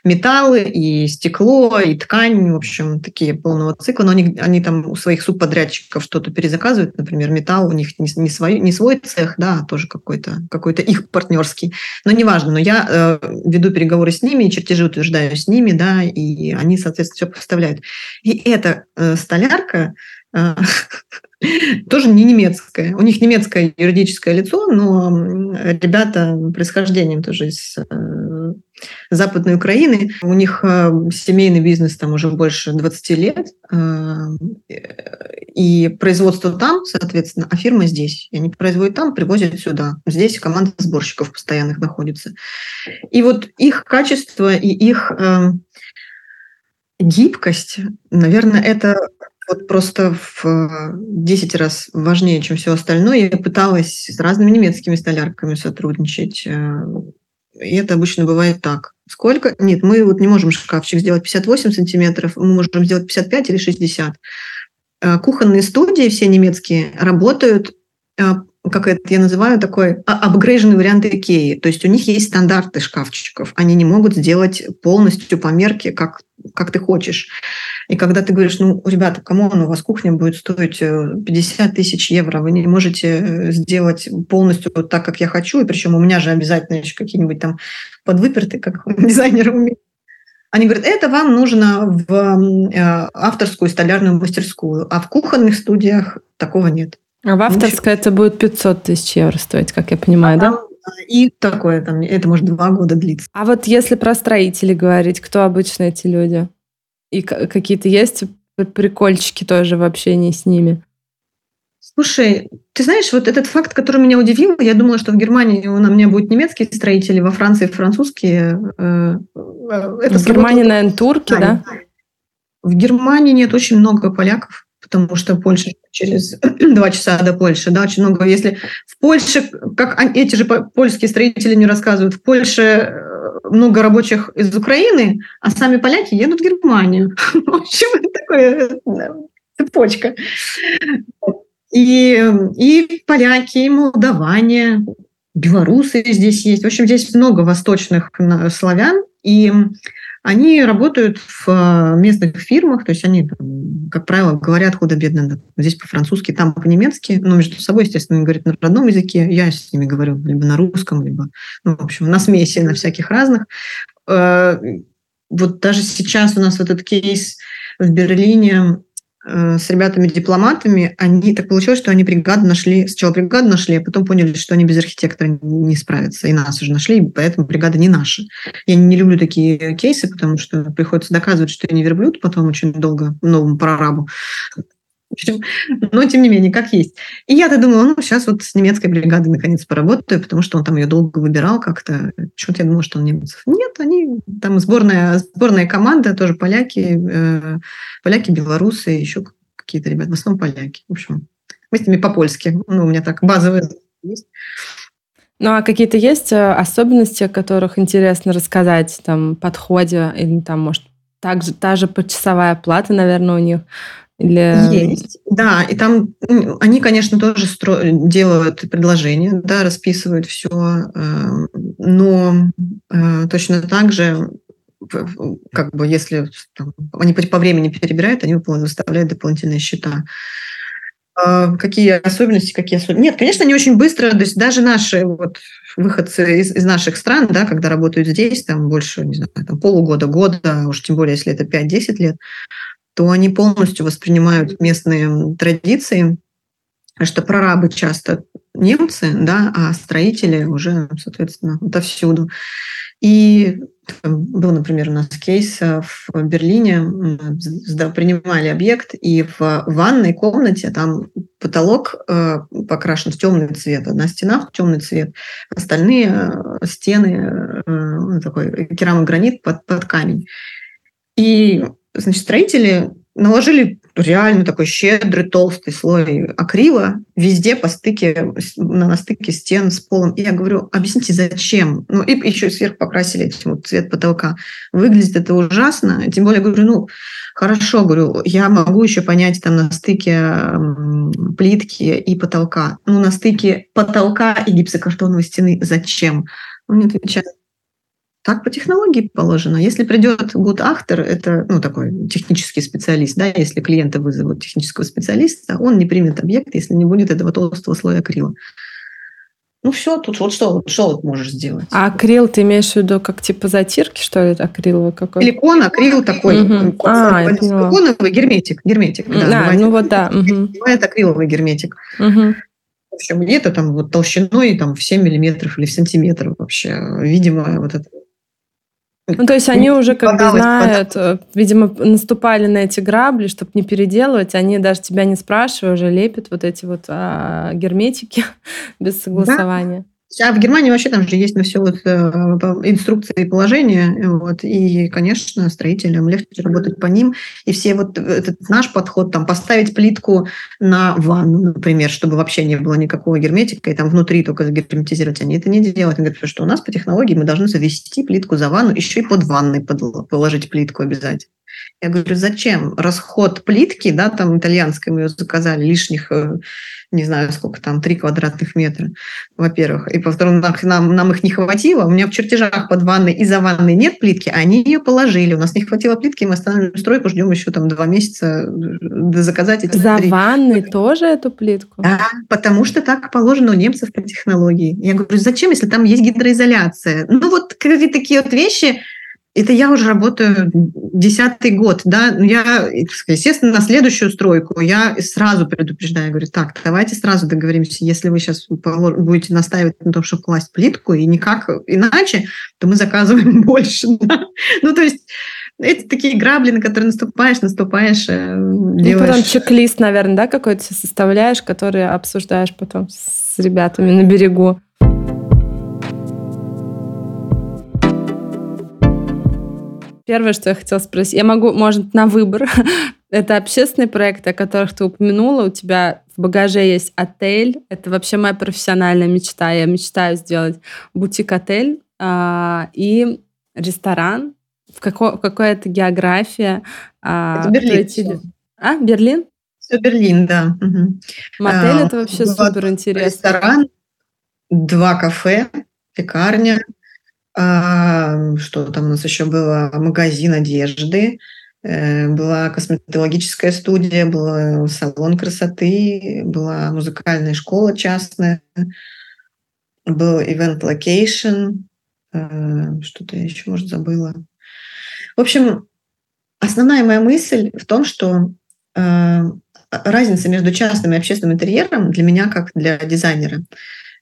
металлы, и стекло, и ткань. В общем, такие полного цикла. Но они, они там у своих субподрядчиков что-то перезаказывают. Например, металл у них не, не, свой, не свой цех, да, а тоже какой-то какой их партнерский. Но неважно. Но я э, веду переговоры с ними, чертежи утверждаю с ними, да, и они, соответственно, все поставляют. И это Э, столярка э, тоже не немецкая. У них немецкое юридическое лицо, но ребята происхождением тоже из э, Западной Украины. У них семейный бизнес там уже больше 20 лет. И производство там, соответственно, а фирма здесь. Они производят там, привозят сюда. Здесь команда сборщиков постоянных находится. И вот их качество и их Гибкость, наверное, это вот просто в 10 раз важнее, чем все остальное. Я пыталась с разными немецкими столярками сотрудничать. Э, и это обычно бывает так. Сколько? Нет, мы вот не можем шкафчик сделать 58 сантиметров, мы можем сделать 55 или 60. Э, кухонные студии все немецкие работают э, как это я называю, такой апгрейженный вариант Икеи. То есть у них есть стандарты шкафчиков. Они не могут сделать полностью по мерке, как, как ты хочешь. И когда ты говоришь, ну, ребята, кому у вас кухня будет стоить 50 э, тысяч евро, вы не можете э, сделать полностью вот так, как я хочу, и причем у меня же обязательно еще какие-нибудь там подвыперты, как дизайнеры умеют. Они говорят, это вам нужно в э, авторскую столярную мастерскую, а в кухонных студиях такого нет. А в авторской это будет 500 тысяч евро стоить, как я понимаю, а да? И такое там, это может два года длиться. А вот если про строителей говорить, кто обычно эти люди? И какие-то есть прикольчики тоже в общении с ними? Слушай, ты знаешь, вот этот факт, который меня удивил, я думала, что в Германии у меня будут немецкие строители, во Франции французские. Э, э, это в Германии, наверное, турки, да? В Германии нет очень много поляков потому что Польша через два часа до Польши, да, очень много. Если в Польше, как эти же польские строители не рассказывают, в Польше э, много рабочих из Украины, а сами поляки едут в Германию. В общем, это такая цепочка. И, и поляки, и молдаване, белорусы здесь есть. В общем, здесь много восточных славян, и они работают в э, местных фирмах, то есть они, как правило, говорят худо-бедно. Здесь по-французски, там по-немецки, но между собой, естественно, они говорят на родном языке. Я с ними говорю либо на русском, либо, ну, в общем, на смеси, на всяких разных. Э, вот даже сейчас у нас вот этот кейс в Берлине с ребятами-дипломатами, они так получилось, что они бригаду нашли, сначала бригаду нашли, а потом поняли, что они без архитектора не справятся, и нас уже нашли, поэтому бригада не наша. Я не люблю такие кейсы, потому что приходится доказывать, что я не верблюд потом очень долго новому прорабу. Но, тем не менее, как есть. И я-то думала, ну, сейчас вот с немецкой бригадой наконец поработаю, потому что он там ее долго выбирал как-то. Почему-то я думала, что он немцев. Нет, они там сборная, сборная команда, тоже поляки, э, поляки, белорусы, еще какие-то ребята, в основном поляки. В общем, мы с ними по-польски. Ну, у меня так базовые есть. Ну, а какие-то есть э, особенности, о которых интересно рассказать, там, подходе, или там, может, также та же почасовая плата, наверное, у них, Или... Есть, да, и там они, конечно, тоже стро... делают предложения, да, расписывают все, эм, но э, точно так же как бы если там, они по времени перебирают, они выставляют дополнительные счета. А, какие особенности, какие особенности? Нет, конечно, не очень быстро. То есть даже наши вот выходцы из, из наших стран, да, когда работают здесь, там больше, не знаю, там полугода, года, уж тем более, если это 5-10 лет, то они полностью воспринимают местные традиции, что прорабы часто немцы, да, а строители уже, соответственно, отовсюду. И был, например, у нас кейс э, в Берлине, принимали объект, и в ванной комнате там потолок э, покрашен в темный цвет, одна стена в темный цвет, остальные э, стены такой керамогранит под, под камень. И, значит, строители наложили реально такой щедрый, толстый слой акрила везде по стыке, на, на стыке стен с полом. И я говорю, объясните, зачем? Ну, и еще сверху покрасили этим вот цвет потолка. Выглядит это ужасно. Тем более, говорю, ну, хорошо, говорю, я могу еще понять там на стыке плитки и потолка. Ну, на стыке потолка и гипсокартоновой стены зачем? Он мне отвечает, так по технологии положено. Если придет гуд-ахтер, это ну, такой технический специалист, да, если клиента вызовут технического специалиста, он не примет объект, если не будет этого толстого слоя акрила. Ну все, тут вот что, что вот можешь сделать. А акрил ты имеешь в виду как типа затирки, что ли, акриловый какой? Силикон, акрил такой. Угу. А, силиконовый герметик, герметик, да. А, бывает, ну вот да. Угу. Бывает акриловый герметик. Угу. В общем, где-то там вот толщиной там, в 7 миллиметров или в сантиметр вообще. Видимо, вот это ну, то есть они уже как бы знают, э, видимо, наступали на эти грабли, чтобы не переделывать. Они даже тебя не спрашивая уже лепят вот эти вот а, герметики без согласования. Да. А в Германии вообще там же есть на все вот э, инструкции и положения, вот, и, конечно, строителям легче работать по ним. И все вот этот наш подход, там, поставить плитку на ванну, например, чтобы вообще не было никакого герметика, и там внутри только загерметизировать, они это не делают. Они говорят, что у нас по технологии мы должны завести плитку за ванну, еще и под ванной положить плитку обязательно. Я говорю, зачем? Расход плитки, да, там итальянской мы ее заказали, лишних, э, не знаю, сколько там, 3 квадратных метра, во-первых. И, во-вторых, нам, нам их не хватило. У меня в чертежах под ванной и за ванной нет плитки, а они ее положили. У нас не хватило плитки, мы останавливаем стройку, ждем еще там два месяца э, заказать эти За 3. ванной тоже эту плитку? Да, потому что так положено у немцев по технологии. Я говорю, зачем, если там есть гидроизоляция? Ну вот какие-то такие вот вещи, это я уже работаю десятый год, да, ну, я, естественно, на следующую стройку я сразу предупреждаю, говорю, так, давайте сразу договоримся, если вы сейчас будете настаивать на том, чтобы класть плитку, и никак иначе, то мы заказываем больше, да? ну, то есть это такие грабли, на которые наступаешь, наступаешь, э, делаешь. И потом чек-лист, наверное, да, какой-то составляешь, который обсуждаешь потом с ребятами на берегу. Первое, что я хотела спросить, я могу, может, на выбор. Это общественные проекты, о которых ты упомянула. У тебя в багаже есть отель. Это вообще моя профессиональная мечта. Я мечтаю сделать бутик-отель а, и ресторан. В, како, в какой-то география. А, это Берлин. Все. А, Берлин? Все Берлин, да. Угу. Мотель а, это вообще супер интересно. Ресторан, два кафе, пекарня, что там у нас еще было? Магазин одежды, э, была косметологическая студия, был салон красоты, была музыкальная школа частная, был event location, э, что-то я еще, может, забыла. В общем, основная моя мысль в том, что э, разница между частным и общественным интерьером для меня, как для дизайнера,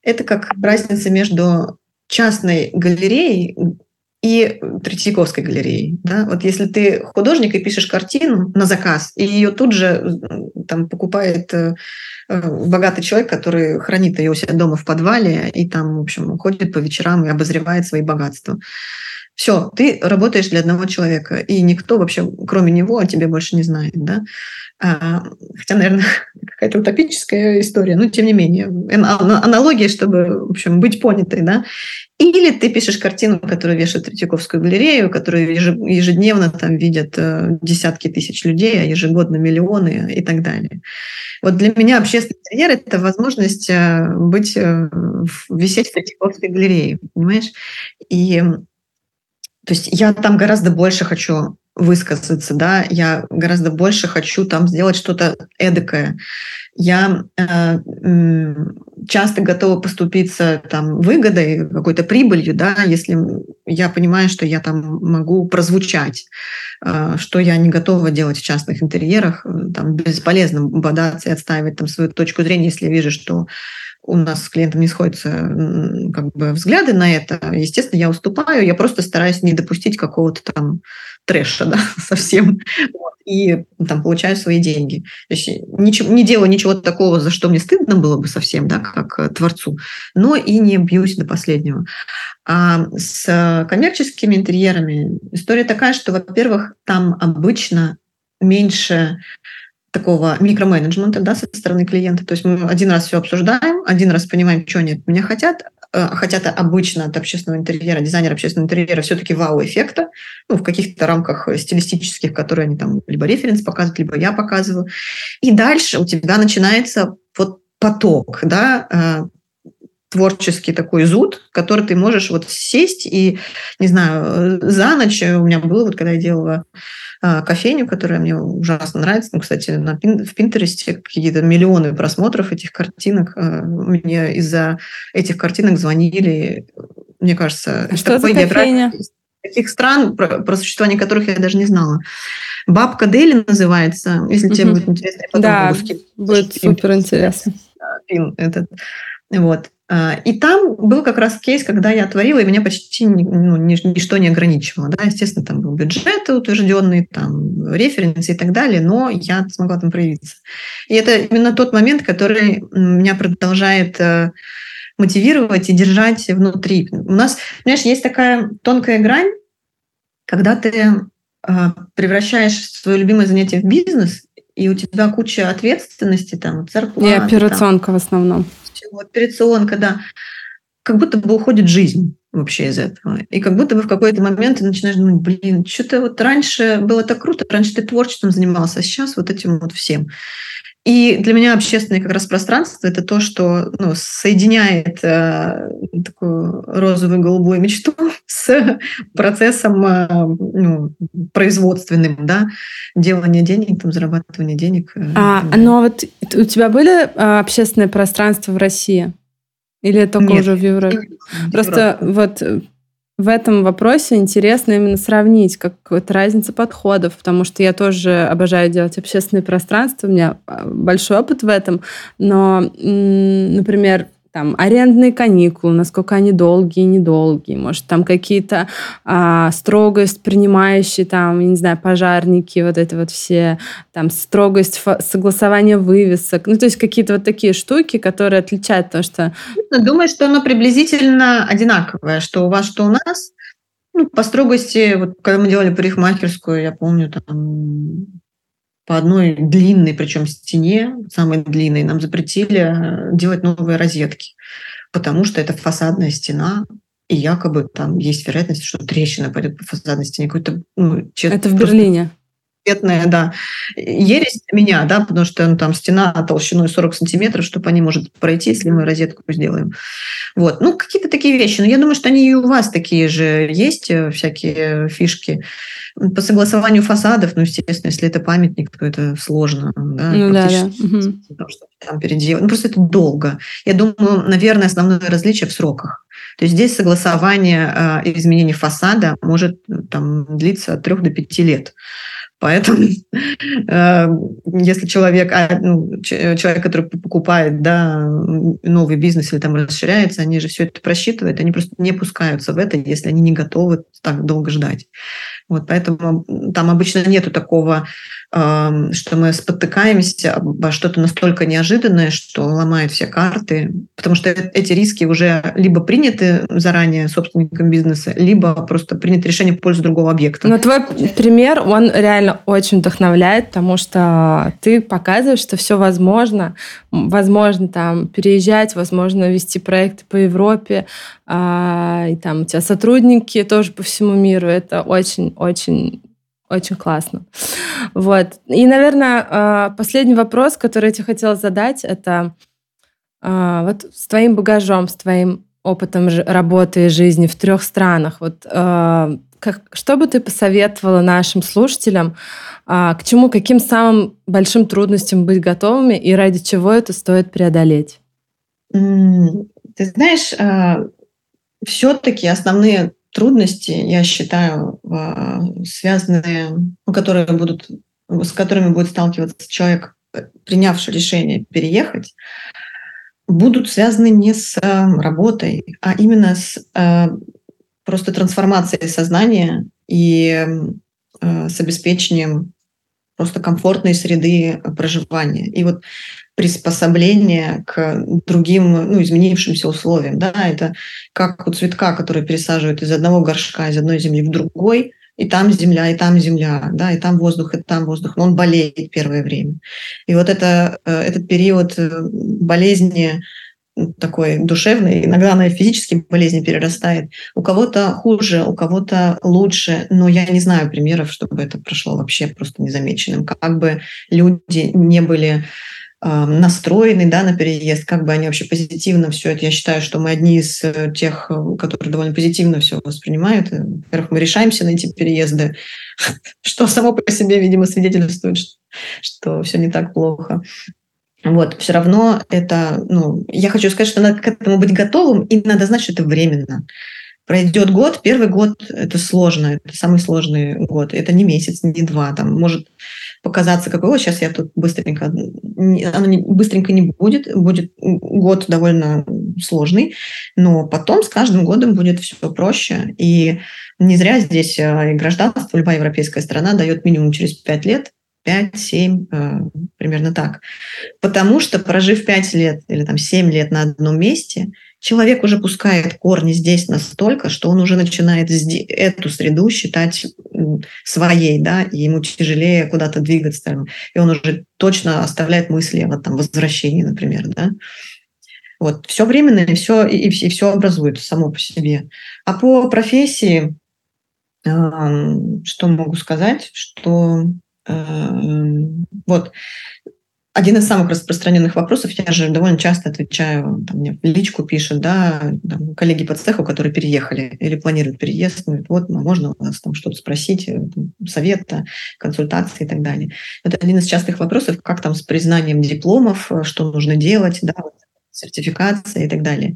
это как разница между частной галереей и Третьяковской галереей. Да? Вот если ты художник и пишешь картину на заказ, и ее тут же там покупает э, богатый человек, который хранит ее у себя дома в подвале и там, в общем, ходит по вечерам и обозревает свои богатства. Все, ты работаешь для одного человека, и никто вообще, кроме него, о тебе больше не знает, да. А, хотя, наверное, какая-то утопическая история, но тем не менее. Аналогия, чтобы, в общем, быть понятой, да. Или ты пишешь картину, которую вешают Третьяковскую галерею, которую ежедневно там видят э, десятки тысяч людей, а ежегодно миллионы и так далее. Вот для меня общественный интерьер – это возможность э, быть, э, висеть в Третьяковской галерее, понимаешь? И то есть я там гораздо больше хочу высказаться, да, я гораздо больше хочу там сделать что-то эдакое. Я э, часто готова поступиться там выгодой, какой-то прибылью, да, если я понимаю, что я там могу прозвучать, э, что я не готова делать в частных интерьерах, там бесполезно бодаться и отстаивать там свою точку зрения, если вижу, что у нас с клиентом не сходятся как бы взгляды на это, естественно, я уступаю, я просто стараюсь не допустить какого-то там трэша, да, совсем, и там получаю свои деньги. То есть ничего, не делаю ничего такого, за что мне стыдно было бы совсем, да, как э, творцу, но и не бьюсь до последнего. А с коммерческими интерьерами история такая, что, во-первых, там обычно меньше такого микроменеджмента да, со стороны клиента. То есть мы один раз все обсуждаем, один раз понимаем, что они от меня хотят, э, хотят обычно от общественного интерьера, дизайнера общественного интерьера все-таки вау-эффекта, ну, в каких-то рамках стилистических, которые они там либо референс показывают, либо я показываю. И дальше у тебя начинается вот поток, да, э, творческий такой зуд, который ты можешь вот сесть и, не знаю, за ночь у меня было, вот когда я делала кофейню, которая мне ужасно нравится. Ну, кстати, на, в Пинтересте какие-то миллионы просмотров этих картинок. А, мне из-за этих картинок звонили, мне кажется, а что за кофейня? таких стран, про, про существование которых я даже не знала. Бабка Дели называется, если угу. тебе будет интересно. потом да, будет супер интересно. Пин этот. Вот. А, и там был как раз кейс, когда я творила, и меня почти ну, ничто не ограничивало. Да? Естественно, там был бюджет утвержденный, там референсы и так далее, но я смогла там проявиться. И это именно тот момент, который меня продолжает э, мотивировать и держать внутри. У нас, знаешь, есть такая тонкая грань, когда ты а, превращаешь свое любимое занятие в бизнес, и у тебя куча ответственности, там, зарплаты. И операционка там, в основном операционка, да, как будто бы уходит жизнь вообще из этого. И как будто бы в какой-то момент ты начинаешь думать, блин, что-то вот раньше было так круто, раньше ты творчеством занимался, а сейчас вот этим вот всем. И для меня общественное как раз пространство – это то, что ну, соединяет э, такую розовую голубую мечту с процессом э, ну, производственным, да, делания денег, там, зарабатывания денег. Э, а, но вот у тебя были э, общественные пространства в России? Или только Нет, уже в Европе? Просто вот в этом вопросе интересно именно сравнить какую-то разницу подходов, потому что я тоже обожаю делать общественные пространства, у меня а, большой опыт в этом, но, например, там арендные каникулы, насколько они долгие, недолгие, может, там какие-то а, строгость принимающие, там, не знаю, пожарники, вот это вот все, там, строгость согласования вывесок, ну, то есть какие-то вот такие штуки, которые отличают, то, что... Думаю, что оно приблизительно одинаковое, что у вас, что у нас, ну, по строгости, вот когда мы делали парикмахерскую, я помню, там по одной длинной, причем стене, самой длинной, нам запретили э, делать новые розетки, потому что это фасадная стена, и якобы там есть вероятность, что трещина пойдет по фасадной стене. Какой-то, ну, это в Берлине? Цветная, да. Ересь меня, да, потому что ну, там стена толщиной 40 сантиметров, чтобы они может пройти, если мы розетку сделаем. Вот. Ну, какие-то такие вещи. Но я думаю, что они и у вас такие же есть, э, всякие фишки. По согласованию фасадов, ну, естественно, если это памятник, то это сложно. Да, ну, да, да. Угу. Там переделать. Ну, просто это долго. Я думаю, наверное, основное различие в сроках. То есть здесь согласование э, изменения фасада может там, длиться от трех до пяти лет. Поэтому, э, если человек, а, ну, человек, который покупает да, новый бизнес или там расширяется, они же все это просчитывают, они просто не пускаются в это, если они не готовы так долго ждать. Вот поэтому там обычно нету такого, что мы спотыкаемся обо что-то настолько неожиданное, что ломает все карты, потому что э, эти риски уже либо приняты заранее собственником бизнеса, либо просто принято решение в пользу другого объекта. Но твой пример, он реально очень вдохновляет, потому что ты показываешь, что все возможно. Возможно там переезжать, возможно вести проекты по Европе, а, и там у тебя сотрудники тоже по всему миру. Это очень-очень очень классно. Вот. И, наверное, а, последний вопрос, который я тебе хотела задать, это а, вот с твоим багажом, с твоим опытом работы и жизни в трех странах, вот а, как, что бы ты посоветовала нашим слушателям, к чему, каким самым большим трудностям быть готовыми и ради чего это стоит преодолеть? Ты знаешь, все-таки основные трудности, я считаю, связанные, ну, которые будут, с которыми будет сталкиваться человек, принявший решение переехать, будут связаны не с работой, а именно с э, просто трансформацией сознания и э, с обеспечением просто комфортной среды проживания. И вот приспособление к другим, ну, изменившимся условиям. Да? Это как у цветка, который пересаживают из одного горшка, из одной земли в другой, и там земля, и там земля, да, и там воздух, и там воздух, но он болеет первое время. И вот это, э, этот период э, болезни такой душевный, иногда она и физически болезни перерастает. У кого-то хуже, у кого-то лучше, но я не знаю примеров, чтобы это прошло вообще просто незамеченным. Как бы люди не были настроены да, на переезд, как бы они вообще позитивно все это. Я считаю, что мы одни из э, тех, э, которые довольно позитивно все воспринимают. Э, во-первых, мы решаемся на эти переезды, что само по себе, видимо, свидетельствует, что все не так плохо. Вот, все равно это, ну, я хочу сказать, что надо к этому быть готовым, и надо знать, что это временно. Пройдет год, первый год это сложно, это самый сложный год. Это не месяц, не два, там может показаться, какой, вот сейчас я тут быстренько, оно не, быстренько не будет, будет год довольно сложный, но потом с каждым годом будет все проще. И не зря здесь э, гражданство, любая европейская страна дает минимум через пять лет, 5-7, э, примерно так. Потому что, прожив 5 лет или там 7 лет на одном месте, человек уже пускает корни здесь настолько, что он уже начинает эту среду считать своей, да, и ему тяжелее куда-то двигаться, и он уже точно оставляет мысли о там, возвращении, например, да. Вот, все временно, и все, и, и все образуется само по себе. А по профессии, что могу сказать, что вот один из самых распространенных вопросов, я же довольно часто отвечаю, там, мне личку пишут, да, там, коллеги по цеху, которые переехали или планируют переезд, ну, вот, ну, можно у вас там что-то спросить, э, совета, консультации и так далее. Это один из частых вопросов, как там с признанием дипломов, э, что нужно делать, да, сертификация и так далее.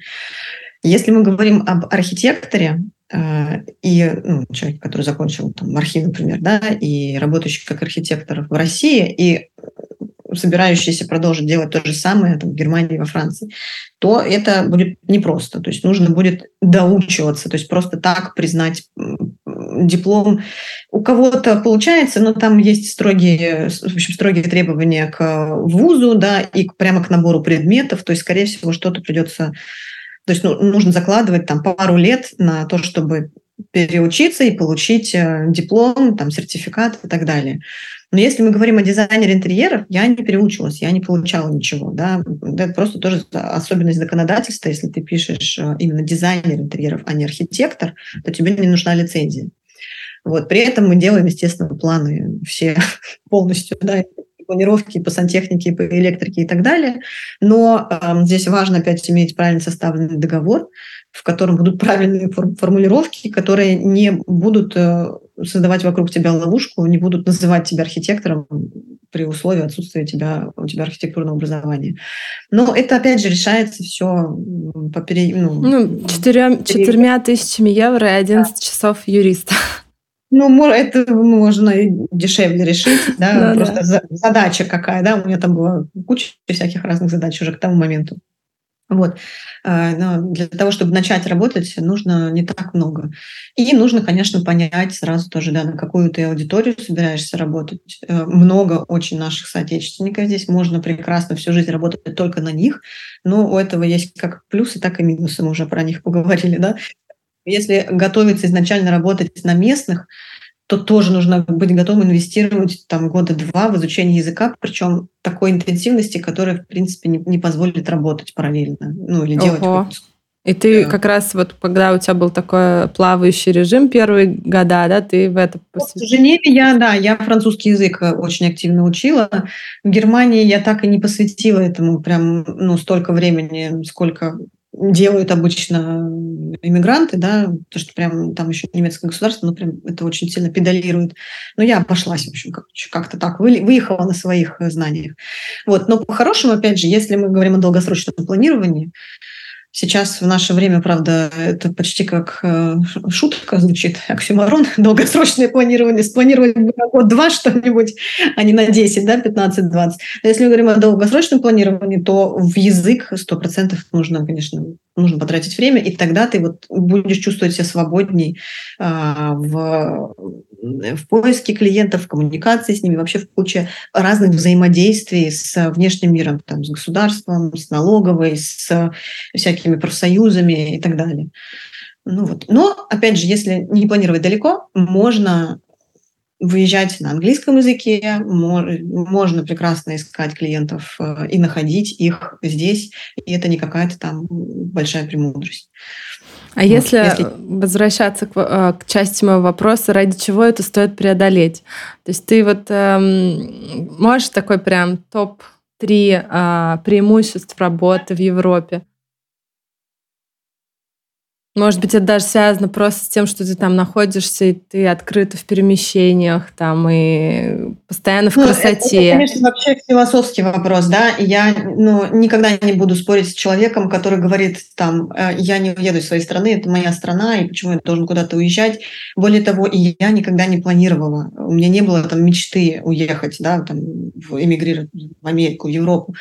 Если мы говорим об архитекторе, э, и ну, человек, который закончил там, архив, например, да, и работающий как архитектор в России, и собирающиеся продолжить делать то же самое там, в Германии, во Франции, то это будет непросто. То есть нужно будет доучиваться, то есть просто так признать диплом. У кого-то получается, но там есть строгие, в общем, строгие требования к вузу, да, и прямо к набору предметов. То есть, скорее всего, что-то придется то есть ну, нужно закладывать там пару лет на то, чтобы переучиться и получить э, диплом, там, сертификат и так далее. Но если мы говорим о дизайнере интерьеров, я не переучилась, я не получала ничего. Да? Это просто тоже особенность законодательства. Если ты пишешь э, именно дизайнер интерьеров, а не архитектор, то тебе не нужна лицензия. Вот. При этом мы делаем, естественно, планы все полностью, да, планировки по сантехнике, по электрике и так далее. Но э, здесь важно опять иметь правильно составленный договор, в котором будут правильные формулировки, которые не будут э, создавать вокруг тебя ловушку, не будут называть тебя архитектором при условии отсутствия тебя, у тебя архитектурного образования. Но это, опять же, решается все по пере... ну, ну, четырем, четырьмя тысячами евро и 11 да. часов юриста. Ну, это можно дешевле решить, да, ну, просто да. задача какая, да, у меня там была куча всяких разных задач уже к тому моменту. Вот. А, но для того, чтобы начать работать, нужно не так много. И нужно, конечно, понять сразу тоже, да, на какую ты аудиторию собираешься работать. Э, много очень наших соотечественников здесь. Можно прекрасно всю жизнь работать только на них, но у этого есть как плюсы, так и минусы. Мы уже про них поговорили, да. Если готовиться изначально работать на местных, то тоже нужно быть готовым инвестировать там года два в изучение языка, причем такой интенсивности, которая, в принципе, не, не позволит работать параллельно, ну или делать Ого. И ты да. как раз вот, когда у тебя был такой плавающий режим первые года, да, ты в это... В Женеве я, да, я французский язык очень активно учила. В Германии я так и не посвятила этому прям, ну, столько времени, сколько делают обычно иммигранты, да, то, что прям там еще немецкое государство, ну, прям это очень сильно педалирует. Но я обошлась, в общем, как-то так, выехала на своих знаниях. Вот, но по-хорошему, опять же, если мы говорим о долгосрочном планировании, Сейчас в наше время, правда, это почти как э, шутка звучит, оксюмарон, долгосрочное планирование. Спланировали на год-два что-нибудь, а не на 10, да, 15-20. Но если мы говорим о долгосрочном планировании, то в язык 100% нужно, конечно, нужно потратить время, и тогда ты вот будешь чувствовать себя свободней а, в, в поиске клиентов, в коммуникации с ними, вообще в куче разных взаимодействий с внешним миром, там, с государством, с налоговой, с всякими профсоюзами и так далее. Ну вот. Но, опять же, если не планировать далеко, можно выезжать на английском языке, можно прекрасно искать клиентов э, и находить их здесь, и это не какая-то там большая премудрость. А вот, если, если возвращаться к, э, к части моего вопроса, ради чего это стоит преодолеть? То есть ты вот эм, можешь такой прям топ-3 э, преимуществ работы в Европе? Может быть, это даже связано просто с тем, что ты там находишься, и ты открыта в перемещениях, там, и постоянно в ну, красоте. Это, конечно, вообще философский вопрос, да. Я ну, никогда не буду спорить с человеком, который говорит, там, «Э, я не уеду из своей страны, это моя страна, и почему я должен куда-то уезжать. Более того, и я никогда не планировала. У меня не было там мечты уехать, да, там, эмигрировать в Америку, в Европу.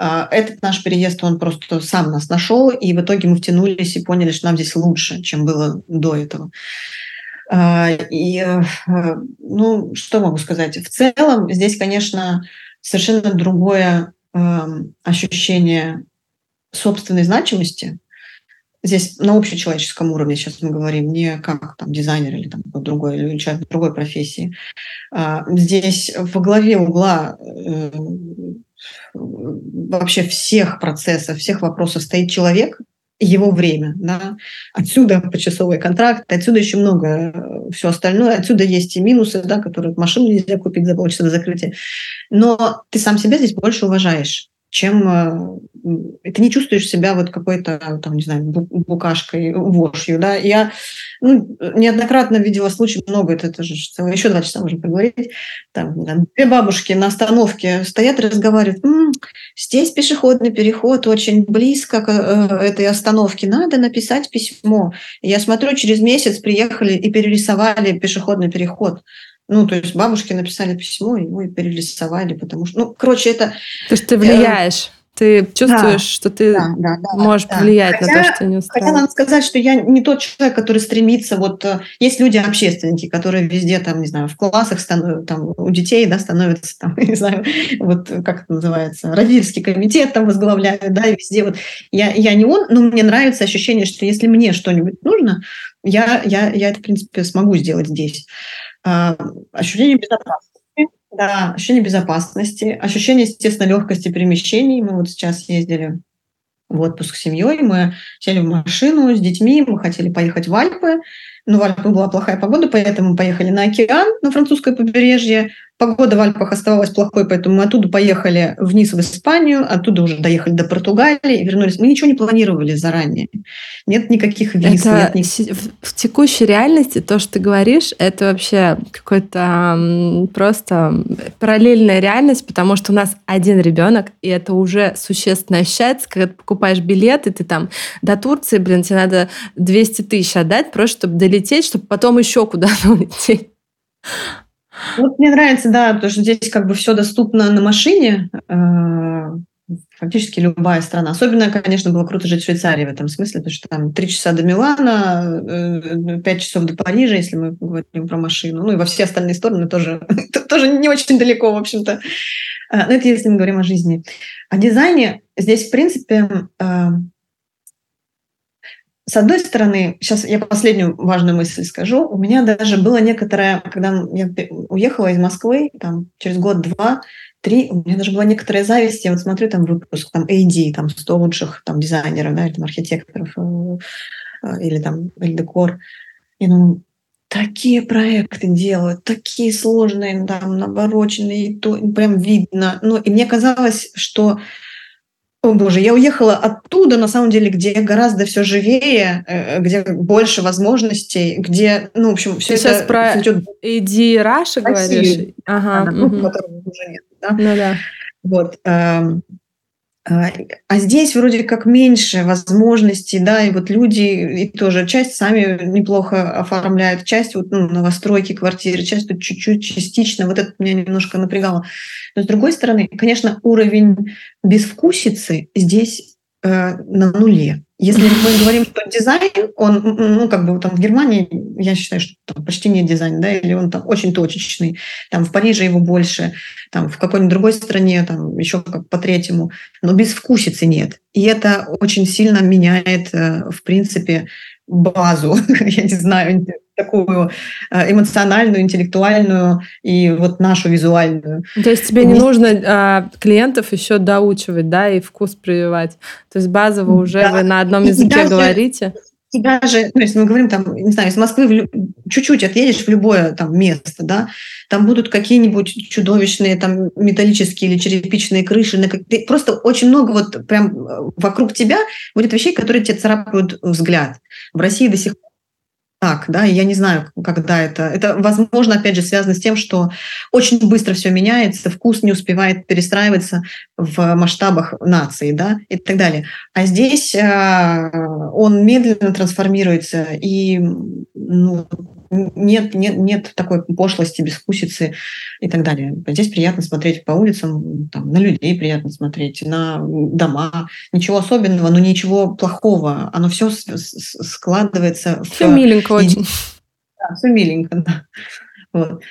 А, этот наш переезд, он просто сам нас нашел, и в итоге мы втянулись и поняли, что нам здесь лучше, чем было до этого. А, и, э, ну, что могу сказать? В целом здесь, конечно, совершенно другое эм, ощущение собственной значимости. Здесь на общечеловеческом уровне сейчас мы говорим, не как там дизайнер или там другой, или человек другой профессии. А, здесь во главе угла э, вообще всех процессов, всех вопросов стоит человек, его время. Да? Отсюда почасовой контракт, отсюда еще много э, все остальное. Отсюда есть и минусы, да, которые машину нельзя купить за полчаса до закрытия. Но ты сам себя здесь больше уважаешь чем э, ты не чувствуешь себя вот какой-то, там, не знаю, букашкой, вошью, да. Я ну, неоднократно видела случаи, много, это, это же еще два часа можно поговорить. Там, две бабушки на остановке стоят и разговаривают. М-м, здесь пешеходный переход очень близко к э, этой остановке, надо написать письмо. Я смотрю, через месяц приехали и перерисовали пешеходный переход. Ну, то есть бабушки написали письмо, его и перерисовали, потому что, ну, короче, это... То есть ты влияешь? Ты чувствуешь, да, что ты да, да, да, можешь да. повлиять хотя, на то, что не устраивает. Хотя надо сказать, что я не тот человек, который стремится, вот э, есть люди общественники, которые везде там, не знаю, в классах становятся, там у детей, да, становятся там, не знаю, вот как это называется, родительский комитет там возглавляют, да, и везде вот. Я, я не он, но мне нравится ощущение, что если мне что-нибудь нужно, я, я, я это, в принципе, смогу сделать здесь. А, ощущение безопасности. Да, ощущение безопасности, ощущение, естественно, легкости перемещений. Мы вот сейчас ездили в отпуск с семьей, мы сели в машину с детьми, мы хотели поехать в Альпы, но в Альпах была плохая погода, поэтому мы поехали на океан, на французское побережье, Погода в Альпах оставалась плохой, поэтому мы оттуда поехали вниз в Испанию, оттуда уже доехали до Португалии и вернулись. Мы ничего не планировали заранее. Нет никаких виз. Это нет никаких... В текущей реальности то, что ты говоришь, это вообще какой-то просто параллельная реальность, потому что у нас один ребенок, и это уже существенно ощущается, когда ты покупаешь билет, и ты там до Турции, блин, тебе надо 200 тысяч отдать, просто чтобы долететь, чтобы потом еще куда-то улететь. Вот мне нравится, да, потому что здесь как бы все доступно на машине, э, фактически любая страна. Особенно, конечно, было круто жить в Швейцарии в этом смысле, потому что там три часа до Милана, э, пять часов до Парижа, если мы говорим про машину. Ну и во все остальные стороны тоже, тоже не очень далеко, в общем-то. Э, но это если мы говорим о жизни. О дизайне здесь, в принципе, с одной стороны, сейчас я последнюю важную мысль скажу. У меня даже было некоторое, когда я уехала из Москвы, там, через год-два, три, у меня даже была некоторая зависть. Я вот смотрю там выпуск, там, AD, там, 100 лучших там, дизайнеров, да, или там, архитекторов, э, э, или там, или декор. И ну, такие проекты делают, такие сложные, там, навороченные, то прям видно. Ну, и мне казалось, что о боже, я уехала оттуда, на самом деле, где гораздо все живее, э, где больше возможностей, где, ну, в общем, все Ты это... сейчас про идет... Иди Раша говоришь? Ага. А, ну, угу. которого уже нет. Да? Ну да. Вот. А здесь вроде как меньше возможностей, да, и вот люди и тоже часть сами неплохо оформляют, часть вот ну, новостройки квартиры, часть тут чуть-чуть частично, вот это меня немножко напрягало. Но с другой стороны, конечно, уровень безвкусицы здесь э, на нуле. Если мы говорим, что дизайн, он, ну, как бы там в Германии, я считаю, что там почти нет дизайна, да, или он там очень точечный, там в Париже его больше, там в какой-нибудь другой стране, там еще как по третьему, но без вкусицы нет. И это очень сильно меняет, э, в принципе, базу, я не знаю, такую э, эмоциональную, интеллектуальную и вот нашу визуальную. То есть тебе не нужно а, клиентов еще доучивать, да, и вкус прививать. То есть базово уже да. вы на одном языке даже, говорите. И даже, ну, если мы говорим там, не знаю, из Москвы чуть-чуть отъедешь в любое там место, да, там будут какие-нибудь чудовищные там металлические или черепичные крыши, на как... просто очень много вот прям э, вокруг тебя будет вещей, которые тебе царапают взгляд. В России до сих пор так, да, и я не знаю, когда это. Это, возможно, опять же, связано с тем, что очень быстро все меняется, вкус не успевает перестраиваться в масштабах нации, да, и так далее. А здесь э, он медленно трансформируется, и ну, нет, нет, нет такой пошлости, бескусицы и так далее. Здесь приятно смотреть по улицам, там, на людей приятно смотреть, на дома. Ничего особенного, но ничего плохого. Оно все складывается. Все в... миленько очень. Да, все миленько, да. Вот.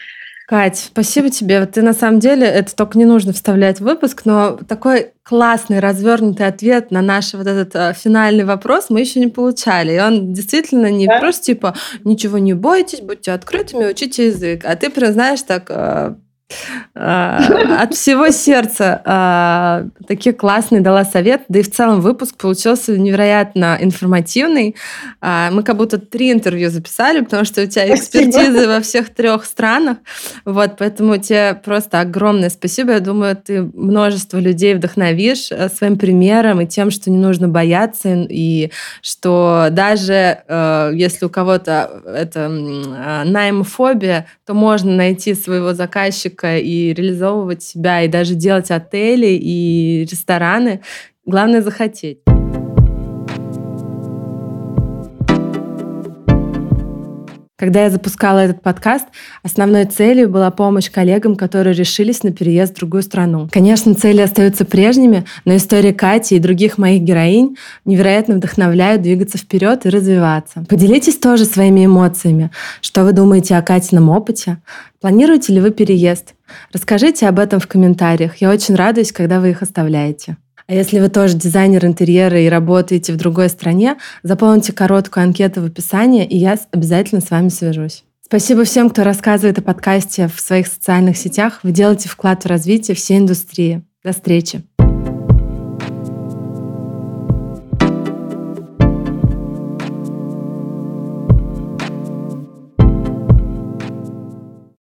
Кать, спасибо тебе. Ты на самом деле, это только не нужно вставлять в выпуск, но такой классный, развернутый ответ на наш вот этот э, финальный вопрос мы еще не получали. И он действительно не да? просто типа «ничего не бойтесь, будьте открытыми, учите язык», а ты прям знаешь так э, от всего сердца а, такие классные дала совет, да и в целом выпуск получился невероятно информативный. А, мы как будто три интервью записали, потому что у тебя экспертизы во всех трех странах. Вот, поэтому тебе просто огромное спасибо. Я думаю, ты множество людей вдохновишь э, своим примером и тем, что не нужно бояться, и что даже э, если у кого-то это наймофобия, то можно найти своего заказчика гибко и реализовывать себя, и даже делать отели и рестораны. Главное захотеть. Когда я запускала этот подкаст, основной целью была помощь коллегам, которые решились на переезд в другую страну. Конечно, цели остаются прежними, но история Кати и других моих героинь невероятно вдохновляют двигаться вперед и развиваться. Поделитесь тоже своими эмоциями. Что вы думаете о Катином опыте? Планируете ли вы переезд? Расскажите об этом в комментариях. Я очень радуюсь, когда вы их оставляете. А если вы тоже дизайнер интерьера и работаете в другой стране, заполните короткую анкету в описании, и я обязательно с вами свяжусь. Спасибо всем, кто рассказывает о подкасте в своих социальных сетях. Вы делаете вклад в развитие всей индустрии. До встречи!